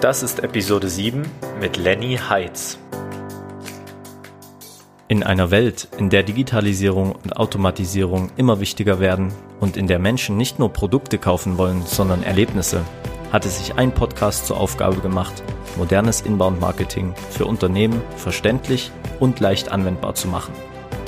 Das ist Episode 7 mit Lenny Heitz. In einer Welt, in der Digitalisierung und Automatisierung immer wichtiger werden und in der Menschen nicht nur Produkte kaufen wollen, sondern Erlebnisse, hat es sich ein Podcast zur Aufgabe gemacht, modernes Inbound-Marketing für Unternehmen verständlich und leicht anwendbar zu machen.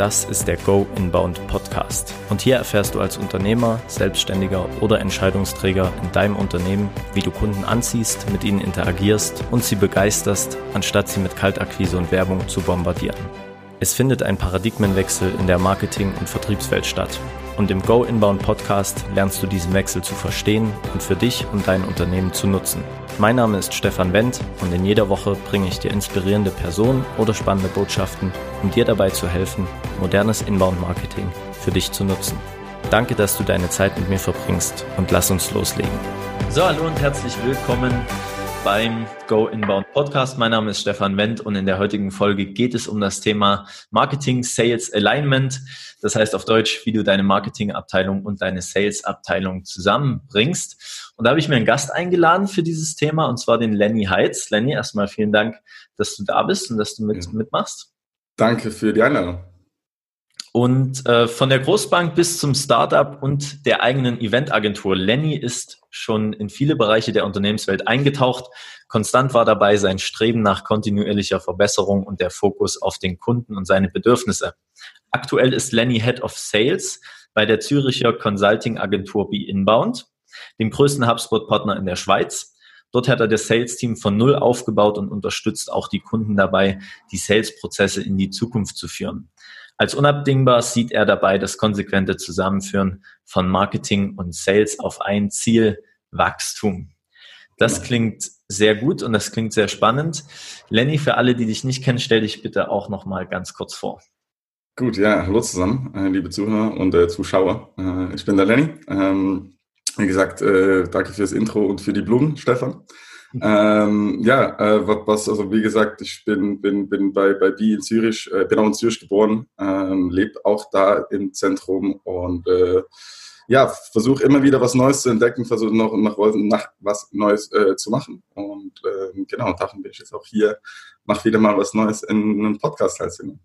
Das ist der Go Inbound Podcast. Und hier erfährst du als Unternehmer, Selbstständiger oder Entscheidungsträger in deinem Unternehmen, wie du Kunden anziehst, mit ihnen interagierst und sie begeisterst, anstatt sie mit Kaltakquise und Werbung zu bombardieren. Es findet ein Paradigmenwechsel in der Marketing- und Vertriebswelt statt. Und im Go Inbound Podcast lernst du diesen Wechsel zu verstehen und für dich und dein Unternehmen zu nutzen. Mein Name ist Stefan Wendt und in jeder Woche bringe ich dir inspirierende Personen oder spannende Botschaften, um dir dabei zu helfen, modernes Inbound-Marketing für dich zu nutzen. Danke, dass du deine Zeit mit mir verbringst und lass uns loslegen. So, hallo und herzlich willkommen beim Go Inbound Podcast. Mein Name ist Stefan Wendt und in der heutigen Folge geht es um das Thema Marketing Sales Alignment. Das heißt auf Deutsch, wie du deine Marketingabteilung und deine Sales-Abteilung zusammenbringst. Und da habe ich mir einen Gast eingeladen für dieses Thema und zwar den Lenny Heitz. Lenny, erstmal vielen Dank, dass du da bist und dass du mit, ja. mitmachst. Danke für die Einladung. Und äh, von der Großbank bis zum Startup und der eigenen Eventagentur. Lenny ist schon in viele Bereiche der Unternehmenswelt eingetaucht. Konstant war dabei sein Streben nach kontinuierlicher Verbesserung und der Fokus auf den Kunden und seine Bedürfnisse. Aktuell ist Lenny Head of Sales bei der Züricher Consulting-Agentur Be Inbound, dem größten HubSpot-Partner in der Schweiz. Dort hat er das Sales-Team von Null aufgebaut und unterstützt auch die Kunden dabei, die Sales-Prozesse in die Zukunft zu führen. Als unabdingbar sieht er dabei das konsequente Zusammenführen von Marketing und Sales auf ein Ziel, Wachstum. Das klingt sehr gut und das klingt sehr spannend. Lenny, für alle, die dich nicht kennen, stell dich bitte auch noch mal ganz kurz vor. Gut, ja, hallo zusammen, äh, liebe Zuhörer und äh, Zuschauer. Äh, ich bin der Lenny. Ähm, wie gesagt, äh, danke fürs Intro und für die Blumen, Stefan. Ähm, ja, äh, was, also wie gesagt, ich bin, bin, bin bei, bei BI in Zürich, äh, bin auch in Zürich geboren, ähm, lebe auch da im Zentrum und äh, ja, versuche immer wieder was Neues zu entdecken, versuche noch nach, nach was Neues äh, zu machen. Und äh, genau, darum bin ich jetzt auch hier, mache wieder mal was Neues in einem Podcast teilzunehmen.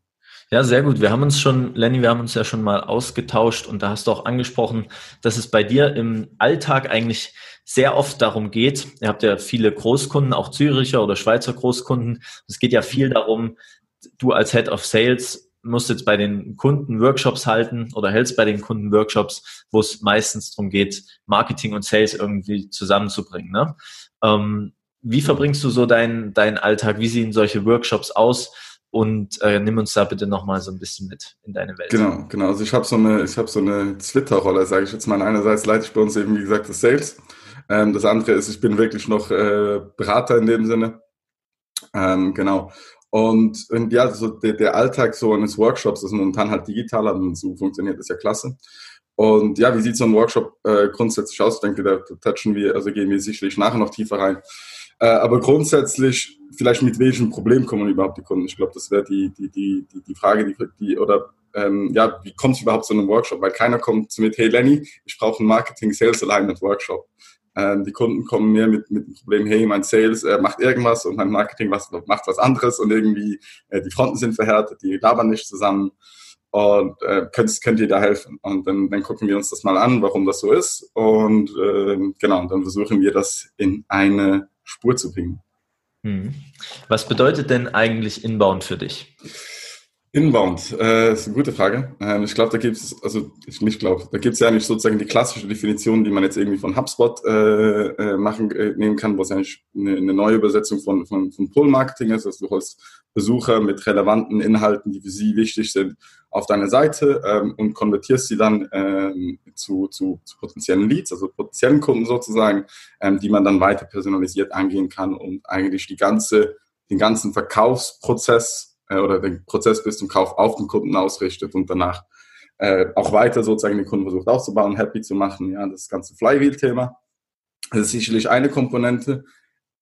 Ja, sehr gut. Wir haben uns schon, Lenny, wir haben uns ja schon mal ausgetauscht und da hast du auch angesprochen, dass es bei dir im Alltag eigentlich sehr oft darum geht, ihr habt ja viele Großkunden, auch Züricher oder Schweizer Großkunden. Es geht ja viel darum, du als Head of Sales musst jetzt bei den Kunden Workshops halten oder hältst bei den Kunden Workshops, wo es meistens darum geht, Marketing und Sales irgendwie zusammenzubringen. Ne? Ähm, wie verbringst du so deinen deinen Alltag? Wie sehen solche Workshops aus? Und äh, nimm uns da bitte nochmal so ein bisschen mit in deine Welt. Genau, genau. Also ich habe so eine, ich so eine Twitter-Rolle, sage ich jetzt mal. Einerseits leite ich bei uns eben, wie gesagt, das Sales. Ähm, das andere ist, ich bin wirklich noch äh, Berater in dem Sinne. Ähm, genau. Und, und ja, so der, der Alltag so eines Workshops ist momentan halt digital, und so funktioniert das ja klasse. Und ja, wie sieht so ein Workshop äh, grundsätzlich aus? Ich denke, da, da touchen wir, also gehen wir sicherlich nachher noch tiefer rein. Äh, aber grundsätzlich, vielleicht mit welchem Problem kommen überhaupt die Kunden? Ich glaube, das wäre die, die, die, die, die Frage, die, die oder ähm, ja, wie kommt es überhaupt zu einem Workshop? Weil keiner kommt mir, hey Lenny, ich brauche einen Marketing Sales Alignment Workshop. Ähm, die Kunden kommen mehr mit, mit dem Problem, hey, mein Sales äh, macht irgendwas und mein Marketing was, macht was anderes und irgendwie äh, die Fronten sind verhärtet, die labern nicht zusammen und äh, könnt, könnt ihr da helfen? Und dann, dann gucken wir uns das mal an, warum das so ist und äh, genau, dann versuchen wir das in eine Spur zu bringen. Hm. Was bedeutet denn eigentlich Inbound für dich? Inbound, äh, ist eine gute Frage. Ähm, ich glaube, da gibt es, also ich nicht glaube, da gibt es ja nicht sozusagen die klassische Definition, die man jetzt irgendwie von HubSpot äh, äh, machen äh, nehmen kann, was eigentlich eine, eine neue Übersetzung von, von, von Pull-Marketing ist. Also du holst Besucher mit relevanten Inhalten, die für sie wichtig sind, auf deine Seite ähm, und konvertierst sie dann ähm, zu, zu, zu potenziellen Leads, also potenziellen Kunden sozusagen, ähm, die man dann weiter personalisiert angehen kann und eigentlich die ganze, den ganzen Verkaufsprozess äh, oder den Prozess bis zum Kauf auf den Kunden ausrichtet und danach äh, auch weiter sozusagen den Kunden versucht aufzubauen, happy zu machen. Ja, das ganze Flywheel-Thema. Ist sicherlich eine Komponente.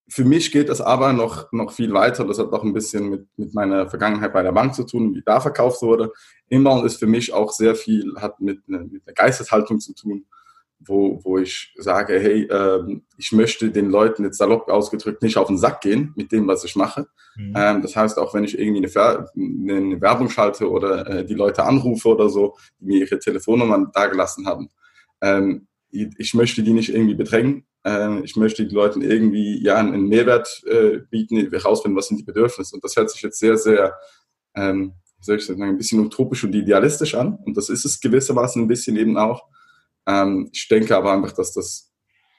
Für mich geht es aber noch, noch viel weiter. Das hat auch ein bisschen mit, mit meiner Vergangenheit bei der Bank zu tun, wie da verkauft wurde. Inbound ist für mich auch sehr viel, hat mit, mit der Geisteshaltung zu tun wo, wo ich sage, hey, ähm, ich möchte den Leuten jetzt salopp ausgedrückt nicht auf den Sack gehen mit dem, was ich mache. Mhm. Ähm, das heißt, auch wenn ich irgendwie eine, eine Werbung schalte oder äh, die Leute anrufe oder so, die mir ihre Telefonnummern dagelassen haben, ähm, ich möchte die nicht irgendwie bedrängen. Äh, ich möchte den Leuten irgendwie ja einen Mehrwert äh, bieten, herausfinden, was sind die Bedürfnisse. Und das hört sich jetzt sehr, sehr ähm, soll ich sagen, ein bisschen utopisch und idealistisch an. Und das ist es gewissermaßen ein bisschen eben auch. Ähm, ich denke aber einfach, dass das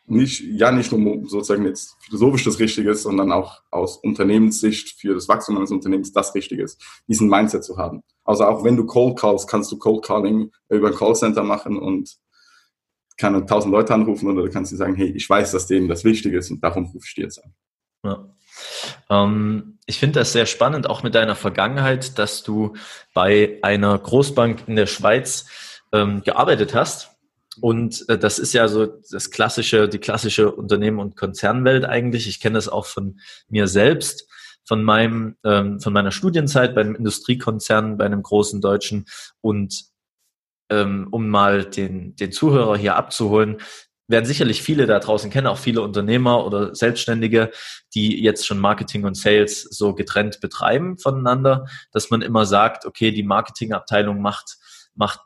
nicht, ja, nicht nur sozusagen jetzt philosophisch das Richtige ist, sondern auch aus Unternehmenssicht für das Wachstum eines Unternehmens das Richtige ist, diesen Mindset zu haben. Also auch wenn du Cold Calls, kannst du Cold Calling über ein Callcenter machen und kann tausend Leute anrufen oder du kannst dir sagen, hey, ich weiß, dass denen das wichtig ist und darum rufe ich dir jetzt an. Ja. Ähm, ich finde das sehr spannend, auch mit deiner Vergangenheit, dass du bei einer Großbank in der Schweiz ähm, gearbeitet hast. Und äh, das ist ja so das klassische, die klassische Unternehmen- und Konzernwelt eigentlich. Ich kenne das auch von mir selbst, von meinem, ähm, von meiner Studienzeit bei einem Industriekonzern, bei einem großen deutschen. Und ähm, um mal den, den Zuhörer hier abzuholen, werden sicherlich viele da draußen kennen, auch viele Unternehmer oder Selbstständige, die jetzt schon Marketing und Sales so getrennt betreiben voneinander, dass man immer sagt, okay, die Marketingabteilung macht, macht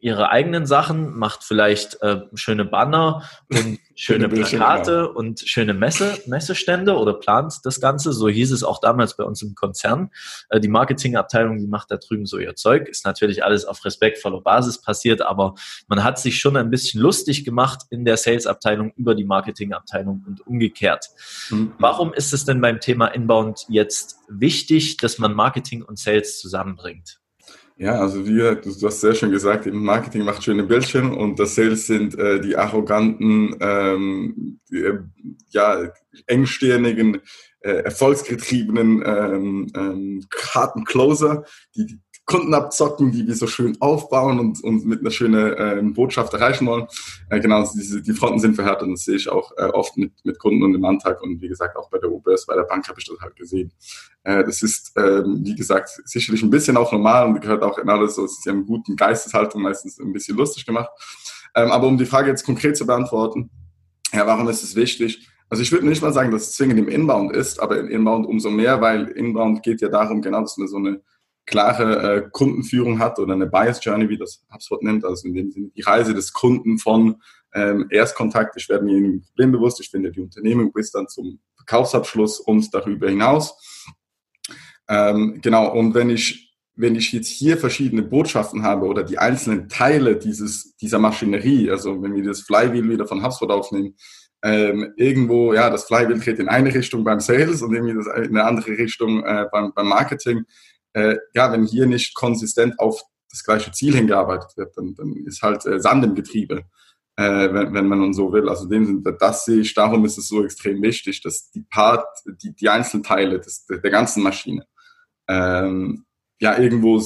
ihre eigenen Sachen, macht vielleicht äh, schöne Banner und schöne Plakate genau. und schöne Messe, Messestände oder plant das Ganze. So hieß es auch damals bei uns im Konzern. Äh, die Marketingabteilung, die macht da drüben so ihr Zeug. Ist natürlich alles auf respektvoller Basis passiert, aber man hat sich schon ein bisschen lustig gemacht in der Salesabteilung über die Marketingabteilung und umgekehrt. Mhm. Warum ist es denn beim Thema Inbound jetzt wichtig, dass man Marketing und Sales zusammenbringt? Ja, also wie du, du hast sehr schön gesagt, im Marketing macht schöne Bildchen und das Sales sind äh, die arroganten, ähm, die, äh, ja, engstirnigen, äh, erfolgsgetriebenen ähm, ähm, harten Closer, die Kunden abzocken, die wir so schön aufbauen und, und mit einer schönen äh, Botschaft erreichen wollen. Äh, genau, diese, die Fronten sind verhärtet und das sehe ich auch äh, oft mit, mit Kunden und im Alltag und wie gesagt auch bei der UBS, bei der Bank habe ich das halt gesehen. Äh, das ist, ähm, wie gesagt, sicherlich ein bisschen auch normal und gehört auch in alles so, es ist ja eine gute Geisteshaltung meistens ein bisschen lustig gemacht. Ähm, aber um die Frage jetzt konkret zu beantworten, ja, warum ist es wichtig? Also ich würde nicht mal sagen, dass es zwingend im Inbound ist, aber im Inbound umso mehr, weil Inbound geht ja darum, genau, dass man so eine klare äh, Kundenführung hat oder eine Bias Journey, wie das HubSpot nennt, also in dem Sinne die Reise des Kunden von ähm, Erstkontakt, ich werde mir ein Problem bewusst, ich finde die Unternehmung bis dann zum Verkaufsabschluss und darüber hinaus. Ähm, genau, und wenn ich wenn ich jetzt hier verschiedene Botschaften habe oder die einzelnen Teile dieses, dieser Maschinerie, also wenn wir das Flywheel wieder von HubSpot aufnehmen, ähm, irgendwo, ja, das Flywheel geht in eine Richtung beim Sales und irgendwie in eine andere Richtung äh, beim, beim Marketing, äh, ja, wenn hier nicht konsistent auf das gleiche Ziel hingearbeitet wird, dann, dann ist halt äh, Sand im Getriebe, äh, wenn, wenn man so will. Also dem, das sehe ich, darum ist es so extrem wichtig, dass die Part, die, die Einzelteile des, der, der ganzen Maschine, ähm, ja, irgendwo,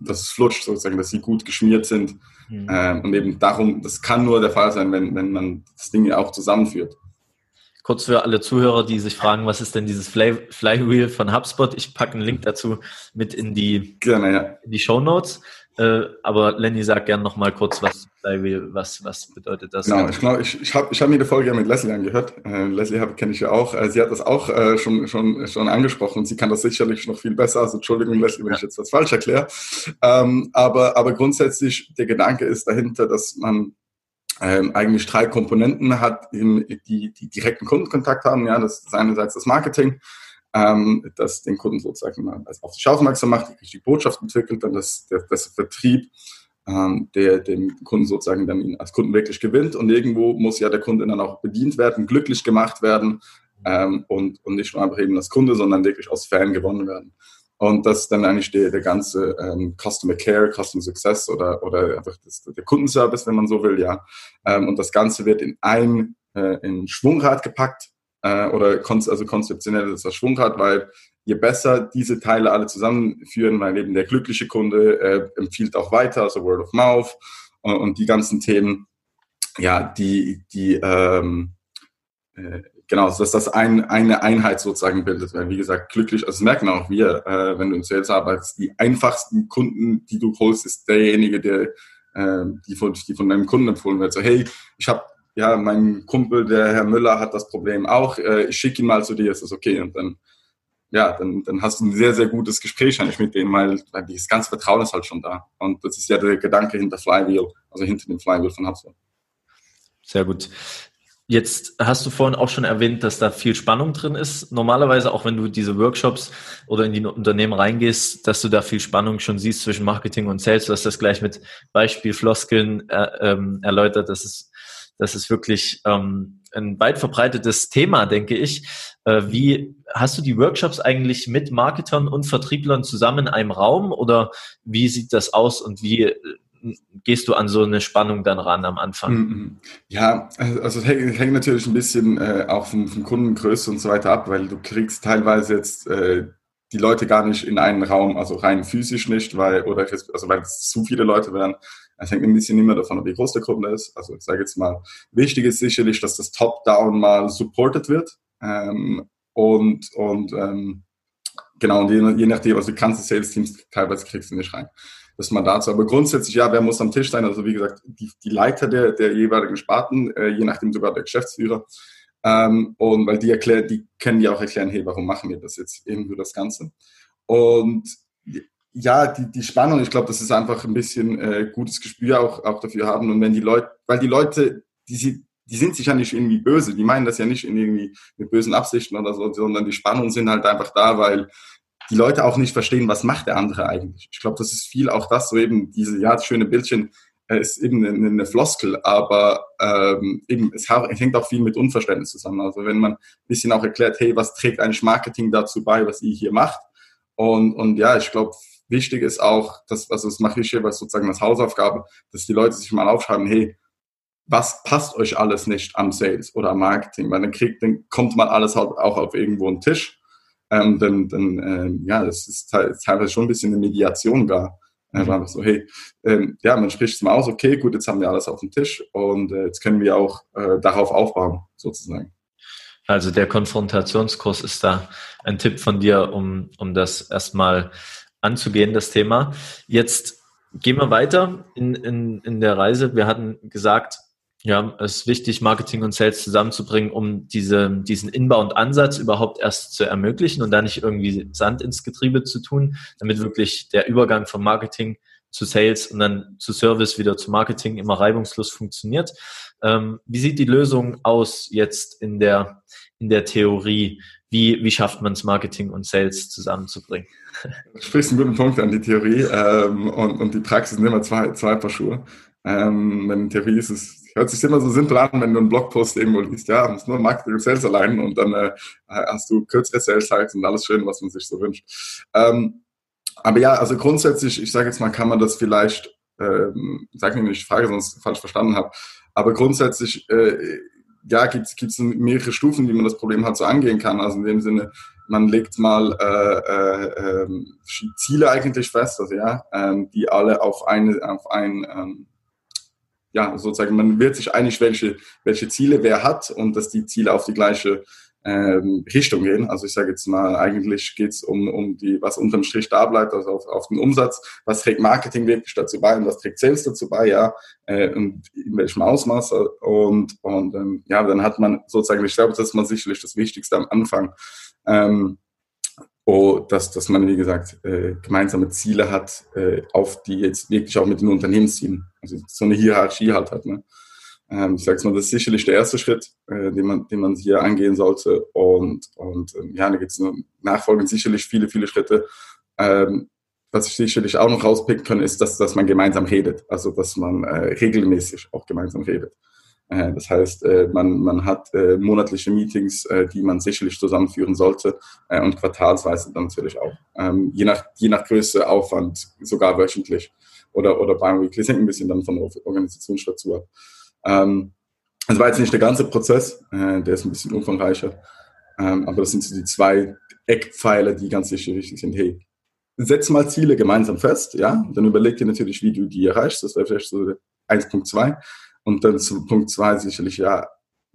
dass es flutscht sozusagen, dass sie gut geschmiert sind. Mhm. Ähm, und eben darum, das kann nur der Fall sein, wenn, wenn man das Ding auch zusammenführt. Kurz für alle Zuhörer, die sich fragen, was ist denn dieses Fly Flywheel von HubSpot? Ich packe einen Link dazu mit in die, Gerne, ja. in die Show Notes. Äh, aber Lenny sagt gerne noch mal kurz, was Flywheel, was, was bedeutet das? Genau, ich glaube, ich, ich habe ich hab mir die Folge ja mit Leslie angehört. Äh, Leslie kenne ich ja auch. Äh, sie hat das auch äh, schon, schon, schon angesprochen sie kann das sicherlich noch viel besser. Also Entschuldigung, Leslie, wenn ja. ich jetzt was falsch erkläre. Ähm, aber, aber grundsätzlich, der Gedanke ist dahinter, dass man ähm, eigentlich drei Komponenten hat, die, die direkten Kundenkontakt haben. Ja, das ist einerseits das Marketing, ähm, das den Kunden sozusagen mal auf sich aufmerksam macht, die Botschaft entwickelt, dann das, der, das Vertrieb, ähm, der den Kunden sozusagen dann ihn als Kunden wirklich gewinnt. Und irgendwo muss ja der Kunde dann auch bedient werden, glücklich gemacht werden ähm, und, und nicht nur einfach eben als Kunde, sondern wirklich als Fan gewonnen werden. Und das ist dann eigentlich der, der ganze ähm, Customer Care, Customer Success oder, oder einfach das, der Kundenservice, wenn man so will, ja. Ähm, und das Ganze wird in ein äh, in Schwungrad gepackt äh, oder kon also konzeptionell ist das Schwungrad, weil je besser diese Teile alle zusammenführen, weil eben der glückliche Kunde äh, empfiehlt auch weiter, also Word of Mouth und, und die ganzen Themen, ja, die, die ähm, äh, genau, dass das ein, eine Einheit sozusagen bildet. Weil, wie gesagt, glücklich, also das merken auch wir, äh, wenn du in Sales arbeitest, die einfachsten Kunden, die du holst, ist derjenige, der äh, die, von, die von einem Kunden empfohlen wird. So, hey, ich habe ja, mein Kumpel, der Herr Müller, hat das Problem auch. Äh, ich schicke ihn mal zu dir, ist das okay? Und dann, ja, dann, dann hast du ein sehr, sehr gutes Gespräch eigentlich mit dem, weil, weil das ganze Vertrauen ist halt schon da. Und das ist ja der Gedanke hinter Flywheel, also hinter dem Flywheel von HubSpot. Sehr gut. Jetzt hast du vorhin auch schon erwähnt, dass da viel Spannung drin ist. Normalerweise, auch wenn du diese Workshops oder in die Unternehmen reingehst, dass du da viel Spannung schon siehst zwischen Marketing und Sales. Du hast das gleich mit Beispielfloskeln äh, ähm, erläutert. Das ist das ist wirklich ähm, ein weit verbreitetes Thema, denke ich. Äh, wie hast du die Workshops eigentlich mit Marketern und Vertrieblern zusammen in einem Raum oder wie sieht das aus und wie gehst du an so eine Spannung dann ran am Anfang? Mm. Ja, also es hängt natürlich ein bisschen äh, auch von, von Kundengröße und so weiter ab, weil du kriegst teilweise jetzt äh, die Leute gar nicht in einen Raum, also rein physisch nicht, weil, oder also weil es zu viele Leute wären. Es hängt ein bisschen immer davon ab, wie groß der Kunde ist. Also ich sage jetzt mal, wichtig ist sicherlich, dass das Top-Down mal supported wird. Ähm, und und ähm, genau, und je, je nachdem, also die ganzen Sales-Teams teilweise kriegst du nicht rein. Das mal dazu. Aber grundsätzlich, ja, wer muss am Tisch sein? Also wie gesagt, die, die Leiter der, der jeweiligen Sparten, äh, je nachdem sogar der Geschäftsführer. Ähm, und weil die erklären, die können ja auch erklären, hey, warum machen wir das jetzt irgendwie das Ganze? Und ja, die, die Spannung, ich glaube, das ist einfach ein bisschen äh, gutes Gespür auch, auch dafür haben. Und wenn die Leute, weil die Leute, die, die sind sich ja nicht irgendwie böse, die meinen das ja nicht irgendwie mit bösen Absichten oder so, sondern die Spannungen sind halt einfach da, weil die Leute auch nicht verstehen, was macht der andere eigentlich. Ich glaube, das ist viel auch das, so eben diese, ja, das schöne Bildchen äh, ist eben eine, eine Floskel, aber ähm, eben, es hängt auch viel mit Unverständnis zusammen. Also wenn man ein bisschen auch erklärt, hey, was trägt eigentlich Marketing dazu bei, was ihr hier macht? Und, und ja, ich glaube, wichtig ist auch, dass, also das mache ich hier was sozusagen als Hausaufgabe, dass die Leute sich mal aufschreiben, hey, was passt euch alles nicht am Sales oder am Marketing? Weil dann kriegt, dann kommt man alles halt auch auf irgendwo einen Tisch. Ähm, dann, dann ähm, ja, das ist teilweise schon ein bisschen eine Mediation da. Äh, mhm. so, hey, ähm, ja, man spricht es mal aus, okay, gut, jetzt haben wir alles auf dem Tisch und äh, jetzt können wir auch äh, darauf aufbauen, sozusagen. Also der Konfrontationskurs ist da ein Tipp von dir, um, um das erstmal anzugehen, das Thema. Jetzt gehen wir weiter in, in, in der Reise. Wir hatten gesagt, ja, es ist wichtig, Marketing und Sales zusammenzubringen, um diese, diesen Inbound-Ansatz überhaupt erst zu ermöglichen und da nicht irgendwie Sand ins Getriebe zu tun, damit wirklich der Übergang vom Marketing zu Sales und dann zu Service wieder zu Marketing immer reibungslos funktioniert. Ähm, wie sieht die Lösung aus jetzt in der, in der Theorie? Wie, wie schafft man es, Marketing und Sales zusammenzubringen? Du sprichst einen guten Punkt an die Theorie ähm, und, und die Praxis sind immer zwei, zwei Paar Schuhe. Ähm, in Theorie ist es, hört sich immer so simpel an, wenn du einen Blogpost irgendwo liest, ja, muss nur Marketing und Sales allein und dann äh, hast du kürzere Sales Cycles und alles schön, was man sich so wünscht. Ähm, aber ja, also grundsätzlich, ich sage jetzt mal, kann man das vielleicht, ähm, sag mir nicht, ich frage, sonst falsch verstanden habe, aber grundsätzlich äh, ja, gibt es mehrere Stufen, wie man das Problem halt so angehen kann. Also in dem Sinne, man legt mal äh, äh, äh, Ziele eigentlich fest, also ja, ähm, die alle auf eine, auf ein, ähm, ja, sozusagen, man wird sich einig, welche, welche Ziele wer hat und dass die Ziele auf die gleiche ähm, Richtung gehen. Also ich sage jetzt mal, eigentlich geht es um, um die, was unterm Strich da bleibt, also auf, auf den Umsatz. Was trägt Marketing wirklich dazu bei und was trägt Sales dazu bei, ja, äh, und in welchem Ausmaß. Und, und ähm, ja, dann hat man sozusagen, ich glaube, das ist mal sicherlich das Wichtigste am Anfang. Ähm, oh, dass, dass man, wie gesagt, äh, gemeinsame Ziele hat, äh, auf die jetzt wirklich auch mit den Unternehmenszielen, also so eine Hierarchie halt hat. Ne? Ähm, ich sage mal, das ist sicherlich der erste Schritt, äh, den, man, den man hier angehen sollte. Und, und ähm, ja, da gibt es nachfolgend sicherlich viele, viele Schritte. Ähm, was ich sicherlich auch noch rauspicken kann, ist, dass, dass man gemeinsam redet. Also, dass man äh, regelmäßig auch gemeinsam redet. Äh, das heißt, äh, man, man hat äh, monatliche Meetings, die man sicherlich zusammenführen sollte und quartalsweise dann natürlich auch. Ähm, je, nach, je nach Größe, Aufwand, sogar wöchentlich oder, oder bi-weekly. Hängt ein bisschen dann von der Organisationsstruktur ab. Ähm, das war jetzt nicht der ganze Prozess, der ist ein bisschen umfangreicher, ähm, aber das sind so die zwei Eckpfeiler, die ganz sicher wichtig sind. Hey, setz mal Ziele gemeinsam fest, ja, dann überleg dir natürlich, wie du die erreichst, das wäre vielleicht so 1.2 und dann zu Punkt 2 sicherlich, ja,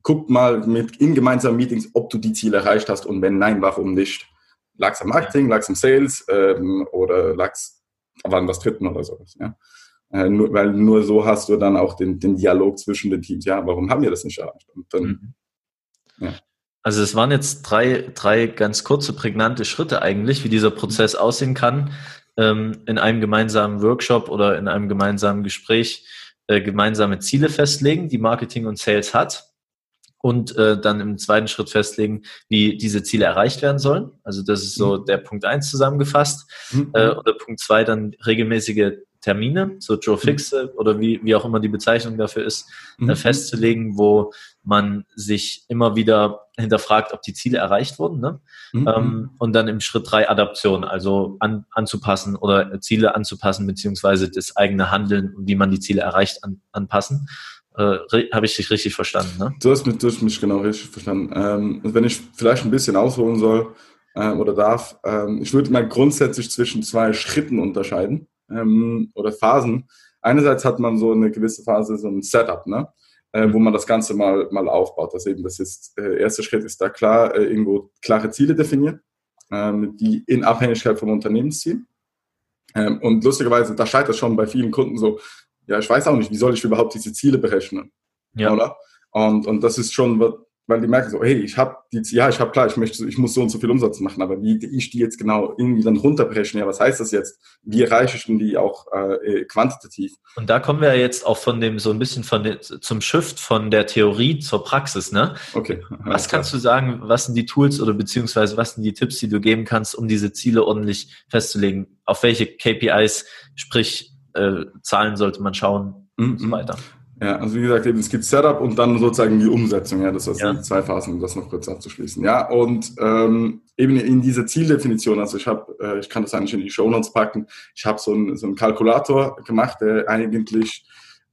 guck mal mit in gemeinsamen Meetings, ob du die Ziele erreicht hast und wenn nein, warum nicht. Lag's am Marketing, lag's am Sales ähm, oder lag's an was Dritten oder sowas, ja. Äh, nur, weil nur so hast du dann auch den, den Dialog zwischen den Teams. Ja, warum haben wir das nicht erreicht? Und dann, mhm. ja. Also es waren jetzt drei, drei ganz kurze, prägnante Schritte eigentlich, wie dieser Prozess aussehen kann, ähm, in einem gemeinsamen Workshop oder in einem gemeinsamen Gespräch äh, gemeinsame Ziele festlegen, die Marketing und Sales hat und äh, dann im zweiten Schritt festlegen, wie diese Ziele erreicht werden sollen. Also das ist so mhm. der Punkt eins zusammengefasst. Mhm. Äh, oder Punkt zwei dann regelmäßige Termine, so Joe mhm. Fixe oder wie, wie auch immer die Bezeichnung dafür ist, äh, mhm. festzulegen, wo man sich immer wieder hinterfragt, ob die Ziele erreicht wurden. Ne? Mhm. Ähm, und dann im Schritt drei Adaption, also an, anzupassen oder Ziele anzupassen, beziehungsweise das eigene Handeln und wie man die Ziele erreicht, an, anpassen. Äh, Habe ich dich richtig verstanden? Ne? Du, hast mich, du hast mich genau richtig verstanden. Ähm, wenn ich vielleicht ein bisschen ausholen soll äh, oder darf, ähm, ich würde mal grundsätzlich zwischen zwei Schritten unterscheiden ähm, oder Phasen. Einerseits hat man so eine gewisse Phase, so ein Setup, ne? Äh, wo man das Ganze mal, mal aufbaut. Also eben das ist, äh, erster Schritt ist da klar, äh, irgendwo klare Ziele definieren, ähm, die in Abhängigkeit vom Unternehmensziel. Ähm, und lustigerweise, da scheitert schon bei vielen Kunden so, ja, ich weiß auch nicht, wie soll ich überhaupt diese Ziele berechnen? Ja. Oder? Und, und das ist schon, weil die merken so, hey, ich habe die, ja, ich habe klar, ich möchte, ich muss so und so viel Umsatz machen, aber wie ich die jetzt genau irgendwie dann runterbrechen, ja, was heißt das jetzt? Wie erreiche ich denn die auch äh, quantitativ? Und da kommen wir jetzt auch von dem so ein bisschen von den, zum Shift von der Theorie zur Praxis, ne? Okay. Was kannst du sagen? Was sind die Tools oder beziehungsweise was sind die Tipps, die du geben kannst, um diese Ziele ordentlich festzulegen? Auf welche KPIs, sprich äh, Zahlen sollte man schauen mhm. und so weiter? Ja, also wie gesagt, eben, es gibt Setup und dann sozusagen die Umsetzung. Ja, das sind ja. zwei Phasen, um das noch kurz abzuschließen. Ja, und ähm, eben in dieser Zieldefinition, also ich habe, äh, ich kann das eigentlich in die Show Notes packen, ich habe so einen so einen Kalkulator gemacht, der eigentlich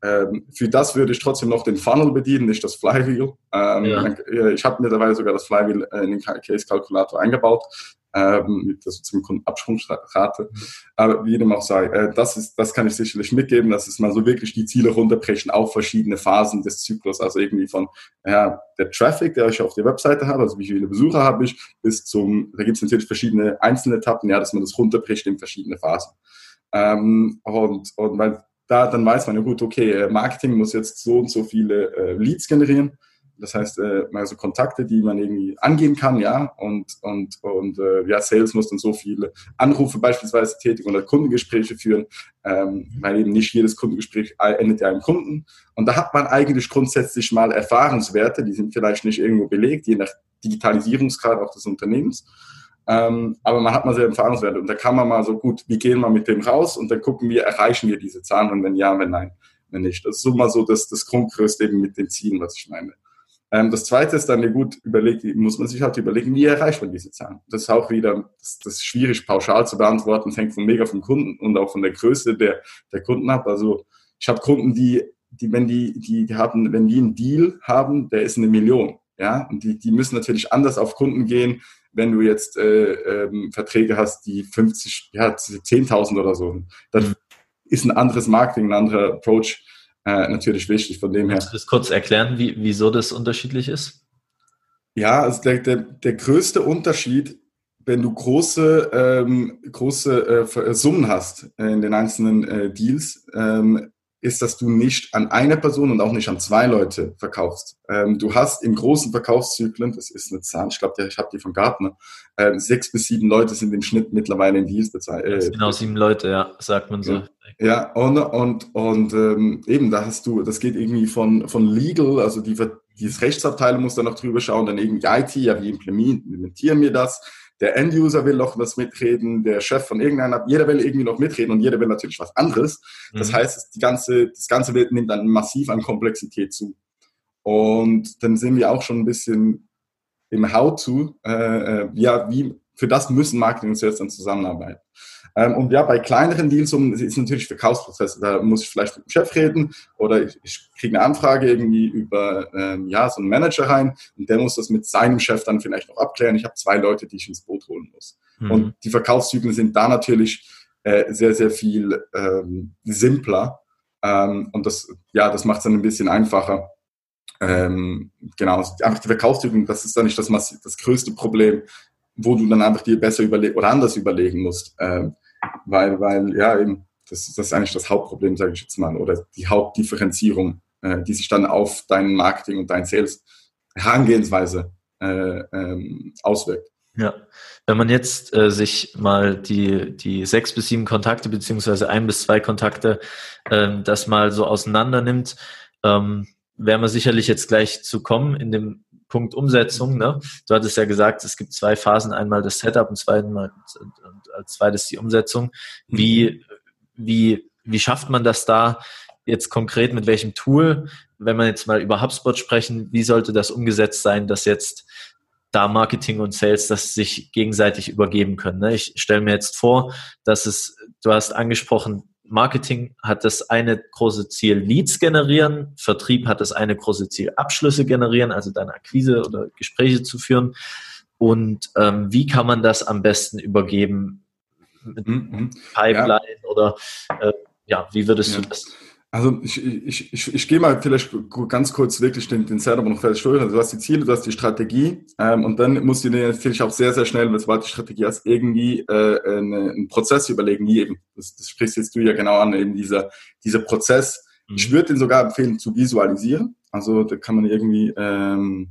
ähm, für das würde ich trotzdem noch den Funnel bedienen, nicht das Flywheel. Ähm, ja. Ich habe mittlerweile sogar das Flywheel in den Case-Kalkulator eingebaut ähm, sozusagen Absprungsrate. Mhm. Aber wie dem auch sei, äh, das ist, das kann ich sicherlich mitgeben, dass es mal so wirklich die Ziele runterbrechen auf verschiedene Phasen des Zyklus, also irgendwie von ja, der Traffic, der ich auf der Webseite habe, also wie viele Besucher habe ich, bis zum, da gibt es natürlich verschiedene einzelne Etappen, ja, dass man das runterbricht in verschiedene Phasen. Ähm, und, und weil da dann weiß man ja gut, okay, äh, Marketing muss jetzt so und so viele äh, Leads generieren das heißt, äh, also Kontakte, die man irgendwie angehen kann, ja, und, und, und äh, ja, Sales muss dann so viele Anrufe beispielsweise tätigen oder Kundengespräche führen, ähm, weil eben nicht jedes Kundengespräch endet ja im Kunden. Und da hat man eigentlich grundsätzlich mal Erfahrungswerte, die sind vielleicht nicht irgendwo belegt, je nach Digitalisierungsgrad auch des Unternehmens. Ähm, aber man hat mal sehr Erfahrungswerte und da kann man mal so gut, wie gehen wir mit dem raus und dann gucken wir, erreichen wir diese Zahlen und wenn ja, wenn nein, wenn nicht. Das ist so mal so das, das Grundgerüst eben mit den Zielen, was ich meine. Ähm, das zweite ist dann, ja gut, überlegt, muss man sich halt überlegen, wie erreicht man diese Zahlen? Das ist auch wieder, das, das ist schwierig pauschal zu beantworten, das hängt von mega vom Kunden und auch von der Größe der, der Kunden ab. Also ich habe Kunden, die, die, wenn die, die, haben, wenn die einen Deal haben, der ist eine Million. Ja, und die, die müssen natürlich anders auf Kunden gehen, wenn du jetzt äh, ähm, Verträge hast, die 50, ja, 10.000 oder so. Das mhm. ist ein anderes Marketing, ein anderer Approach äh, natürlich wichtig. Von dem Kannst her. du das kurz erklären, wie, wieso das unterschiedlich ist? Ja, also der, der, der größte Unterschied, wenn du große, ähm, große äh, Summen hast in den einzelnen äh, Deals, ähm, ist, dass du nicht an eine Person und auch nicht an zwei Leute verkaufst. Ähm, du hast in großen Verkaufszyklen, das ist eine Zahl, ich glaube, ich habe die von Gartner, äh, sechs bis sieben Leute sind im Schnitt mittlerweile in Deals bezahlt. Äh, genau, sieben Leute, ja, sagt man so. Ja, ja und, und, und ähm, eben, da hast du, das geht irgendwie von, von Legal, also die, die Rechtsabteilung muss da noch drüber schauen, dann irgendwie IT, ja, wie implementieren wir das? Der End-User will noch was mitreden, der Chef von irgendeiner, jeder will irgendwie noch mitreden und jeder will natürlich was anderes. Das mhm. heißt, die ganze, das ganze Bild nimmt dann massiv an Komplexität zu. Und dann sind wir auch schon ein bisschen im How-to, äh, äh ja, wie, für das müssen Marketing und Sales dann zusammenarbeiten. Ähm, und ja, bei kleineren Deals ist natürlich Verkaufsprozess. Da muss ich vielleicht mit dem Chef reden oder ich, ich kriege eine Anfrage irgendwie über ähm, ja, so einen Manager rein und der muss das mit seinem Chef dann vielleicht noch abklären. Ich habe zwei Leute, die ich ins Boot holen muss. Mhm. Und die Verkaufszyklen sind da natürlich äh, sehr, sehr viel ähm, simpler. Ähm, und das, ja, das macht es dann ein bisschen einfacher. Ähm, genau, einfach die Verkaufszyklen, das ist dann nicht das, das größte Problem, wo du dann einfach dir besser überlegen oder anders überlegen musst. Ähm, weil, weil, ja, eben, das, das ist eigentlich das Hauptproblem, sage ich jetzt mal, oder die Hauptdifferenzierung, äh, die sich dann auf dein Marketing und dein Sales Herangehensweise äh, ähm, auswirkt. Ja, wenn man jetzt äh, sich mal die, die sechs bis sieben Kontakte beziehungsweise ein bis zwei Kontakte ähm, das mal so auseinander nimmt, ähm, werden wir sicherlich jetzt gleich zu kommen in dem Punkt Umsetzung. Ne? Du hattest ja gesagt, es gibt zwei Phasen, einmal das Setup und, zweimal, und als zweites die Umsetzung. Wie, wie, wie schafft man das da jetzt konkret mit welchem Tool? Wenn wir jetzt mal über HubSpot sprechen, wie sollte das umgesetzt sein, dass jetzt da Marketing und Sales das sich gegenseitig übergeben können. Ne? Ich stelle mir jetzt vor, dass es, du hast angesprochen, Marketing hat das eine große Ziel Leads generieren, Vertrieb hat das eine große Ziel Abschlüsse generieren, also deine Akquise oder Gespräche zu führen. Und ähm, wie kann man das am besten übergeben mit mhm. Pipeline ja. oder äh, ja, wie würdest ja. du das also ich, ich, ich, ich gehe mal vielleicht ganz kurz wirklich den, den Setup noch fertig durch. Also du hast die Ziele, du hast die Strategie ähm, und dann musst du dir natürlich auch sehr, sehr schnell, wenn sobald die Strategie hast, irgendwie äh, eine, einen Prozess überlegen, wie eben. Das, das sprichst jetzt du ja genau an, eben dieser, dieser Prozess. Mhm. Ich würde den sogar empfehlen zu visualisieren. Also da kann man irgendwie ähm,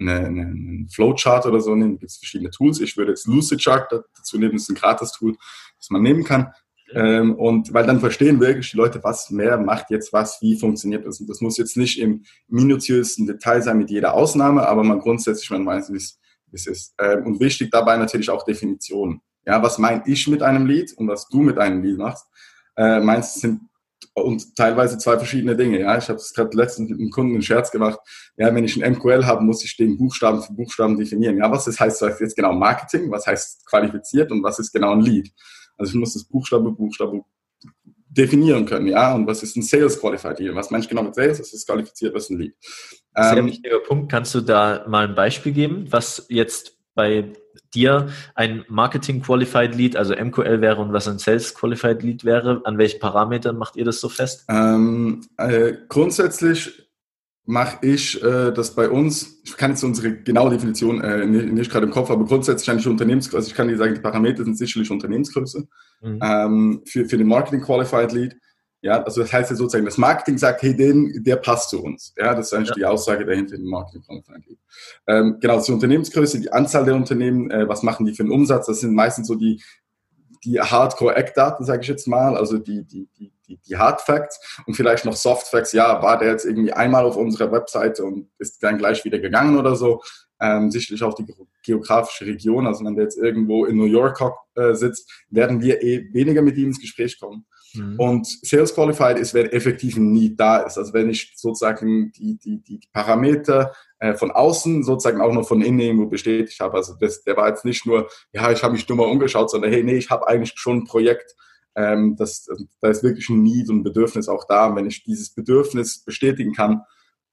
eine, eine, einen Flowchart oder so nehmen, gibt es verschiedene Tools. Ich würde jetzt Lucidchart dazu nehmen, das ist ein Gratis-Tool, das man nehmen kann. Ähm, und weil dann verstehen wirklich die Leute, was mehr macht jetzt was, wie funktioniert das. Und das muss jetzt nicht im minutiösen Detail sein mit jeder Ausnahme, aber man grundsätzlich, man weiß, wie es ist. Ähm, und wichtig dabei natürlich auch Definitionen. Ja, was meine ich mit einem Lied und was du mit einem Lied machst? Äh, meinst sind und teilweise zwei verschiedene Dinge. Ja, ich habe es gerade letztens mit einem Kunden einen Scherz gemacht. Ja, wenn ich ein MQL habe, muss ich den Buchstaben für Buchstaben definieren. Ja, was das heißt, das heißt jetzt genau Marketing, was heißt qualifiziert und was ist genau ein Lead? Also ich muss das Buchstabe, Buchstabe definieren können, ja. Und was ist ein Sales Qualified Lead? Was meine ich genau mit Sales? Was ist qualifiziert? Was ist ein Lead? Sehr ähm, wichtiger Punkt. Kannst du da mal ein Beispiel geben, was jetzt bei dir ein Marketing Qualified Lead, also MQL wäre und was ein Sales Qualified Lead wäre? An welchen Parametern macht ihr das so fest? Ähm, äh, grundsätzlich mache ich äh, das bei uns, ich kann jetzt unsere genaue Definition äh, nicht, nicht gerade im Kopf, aber grundsätzlich eigentlich Unternehmensgröße, also ich kann dir sagen, die Parameter sind sicherlich Unternehmensgröße mhm. ähm, für, für den Marketing Qualified Lead. Ja, also das heißt ja sozusagen, das Marketing sagt, hey, den, der passt zu uns. Ja, das ist eigentlich ja. die Aussage dahinter dem Marketing Qualified Lead. Ähm, genau, die Unternehmensgröße, die Anzahl der Unternehmen, äh, was machen die für einen Umsatz, das sind meistens so die, die Hardcore-Eckdaten, sage ich jetzt mal, also die, die, die, die, die Hard Facts und vielleicht noch Soft Facts, ja, war der jetzt irgendwie einmal auf unserer Webseite und ist dann gleich wieder gegangen oder so. Ähm, sicherlich auch die geografische Region, also wenn der jetzt irgendwo in New York äh, sitzt, werden wir eh weniger mit ihm ins Gespräch kommen. Mhm. Und Sales Qualified ist, wenn effektiv ein Need da ist. Also wenn ich sozusagen die, die, die Parameter äh, von außen sozusagen auch noch von innen irgendwo bestätigt habe. Also das, der war jetzt nicht nur, ja, ich habe mich nur mal umgeschaut, sondern hey, nee, ich habe eigentlich schon ein Projekt, ähm, das, da ist wirklich ein Need und ein Bedürfnis auch da. Und wenn ich dieses Bedürfnis bestätigen kann,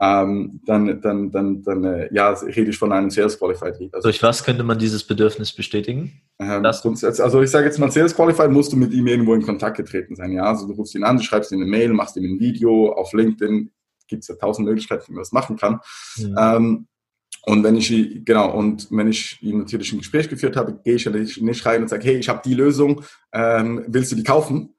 ähm, dann, dann, dann, dann äh, ja, rede ich von einem Sales Qualified Lead. Also, Durch was könnte man dieses Bedürfnis bestätigen? Ähm, also ich sage jetzt mal, Sales Qualified musst du mit ihm irgendwo in Kontakt getreten sein. Ja, also du rufst ihn an, du schreibst ihm eine Mail, machst ihm ein Video auf LinkedIn, gibt es ja tausend Möglichkeiten, wie man das machen kann. Mhm. Ähm, und wenn ich, genau, und wenn ich ihm natürlich ein Gespräch geführt habe, gehe ich nicht, rein und sage, hey, ich habe die Lösung, ähm, willst du die kaufen?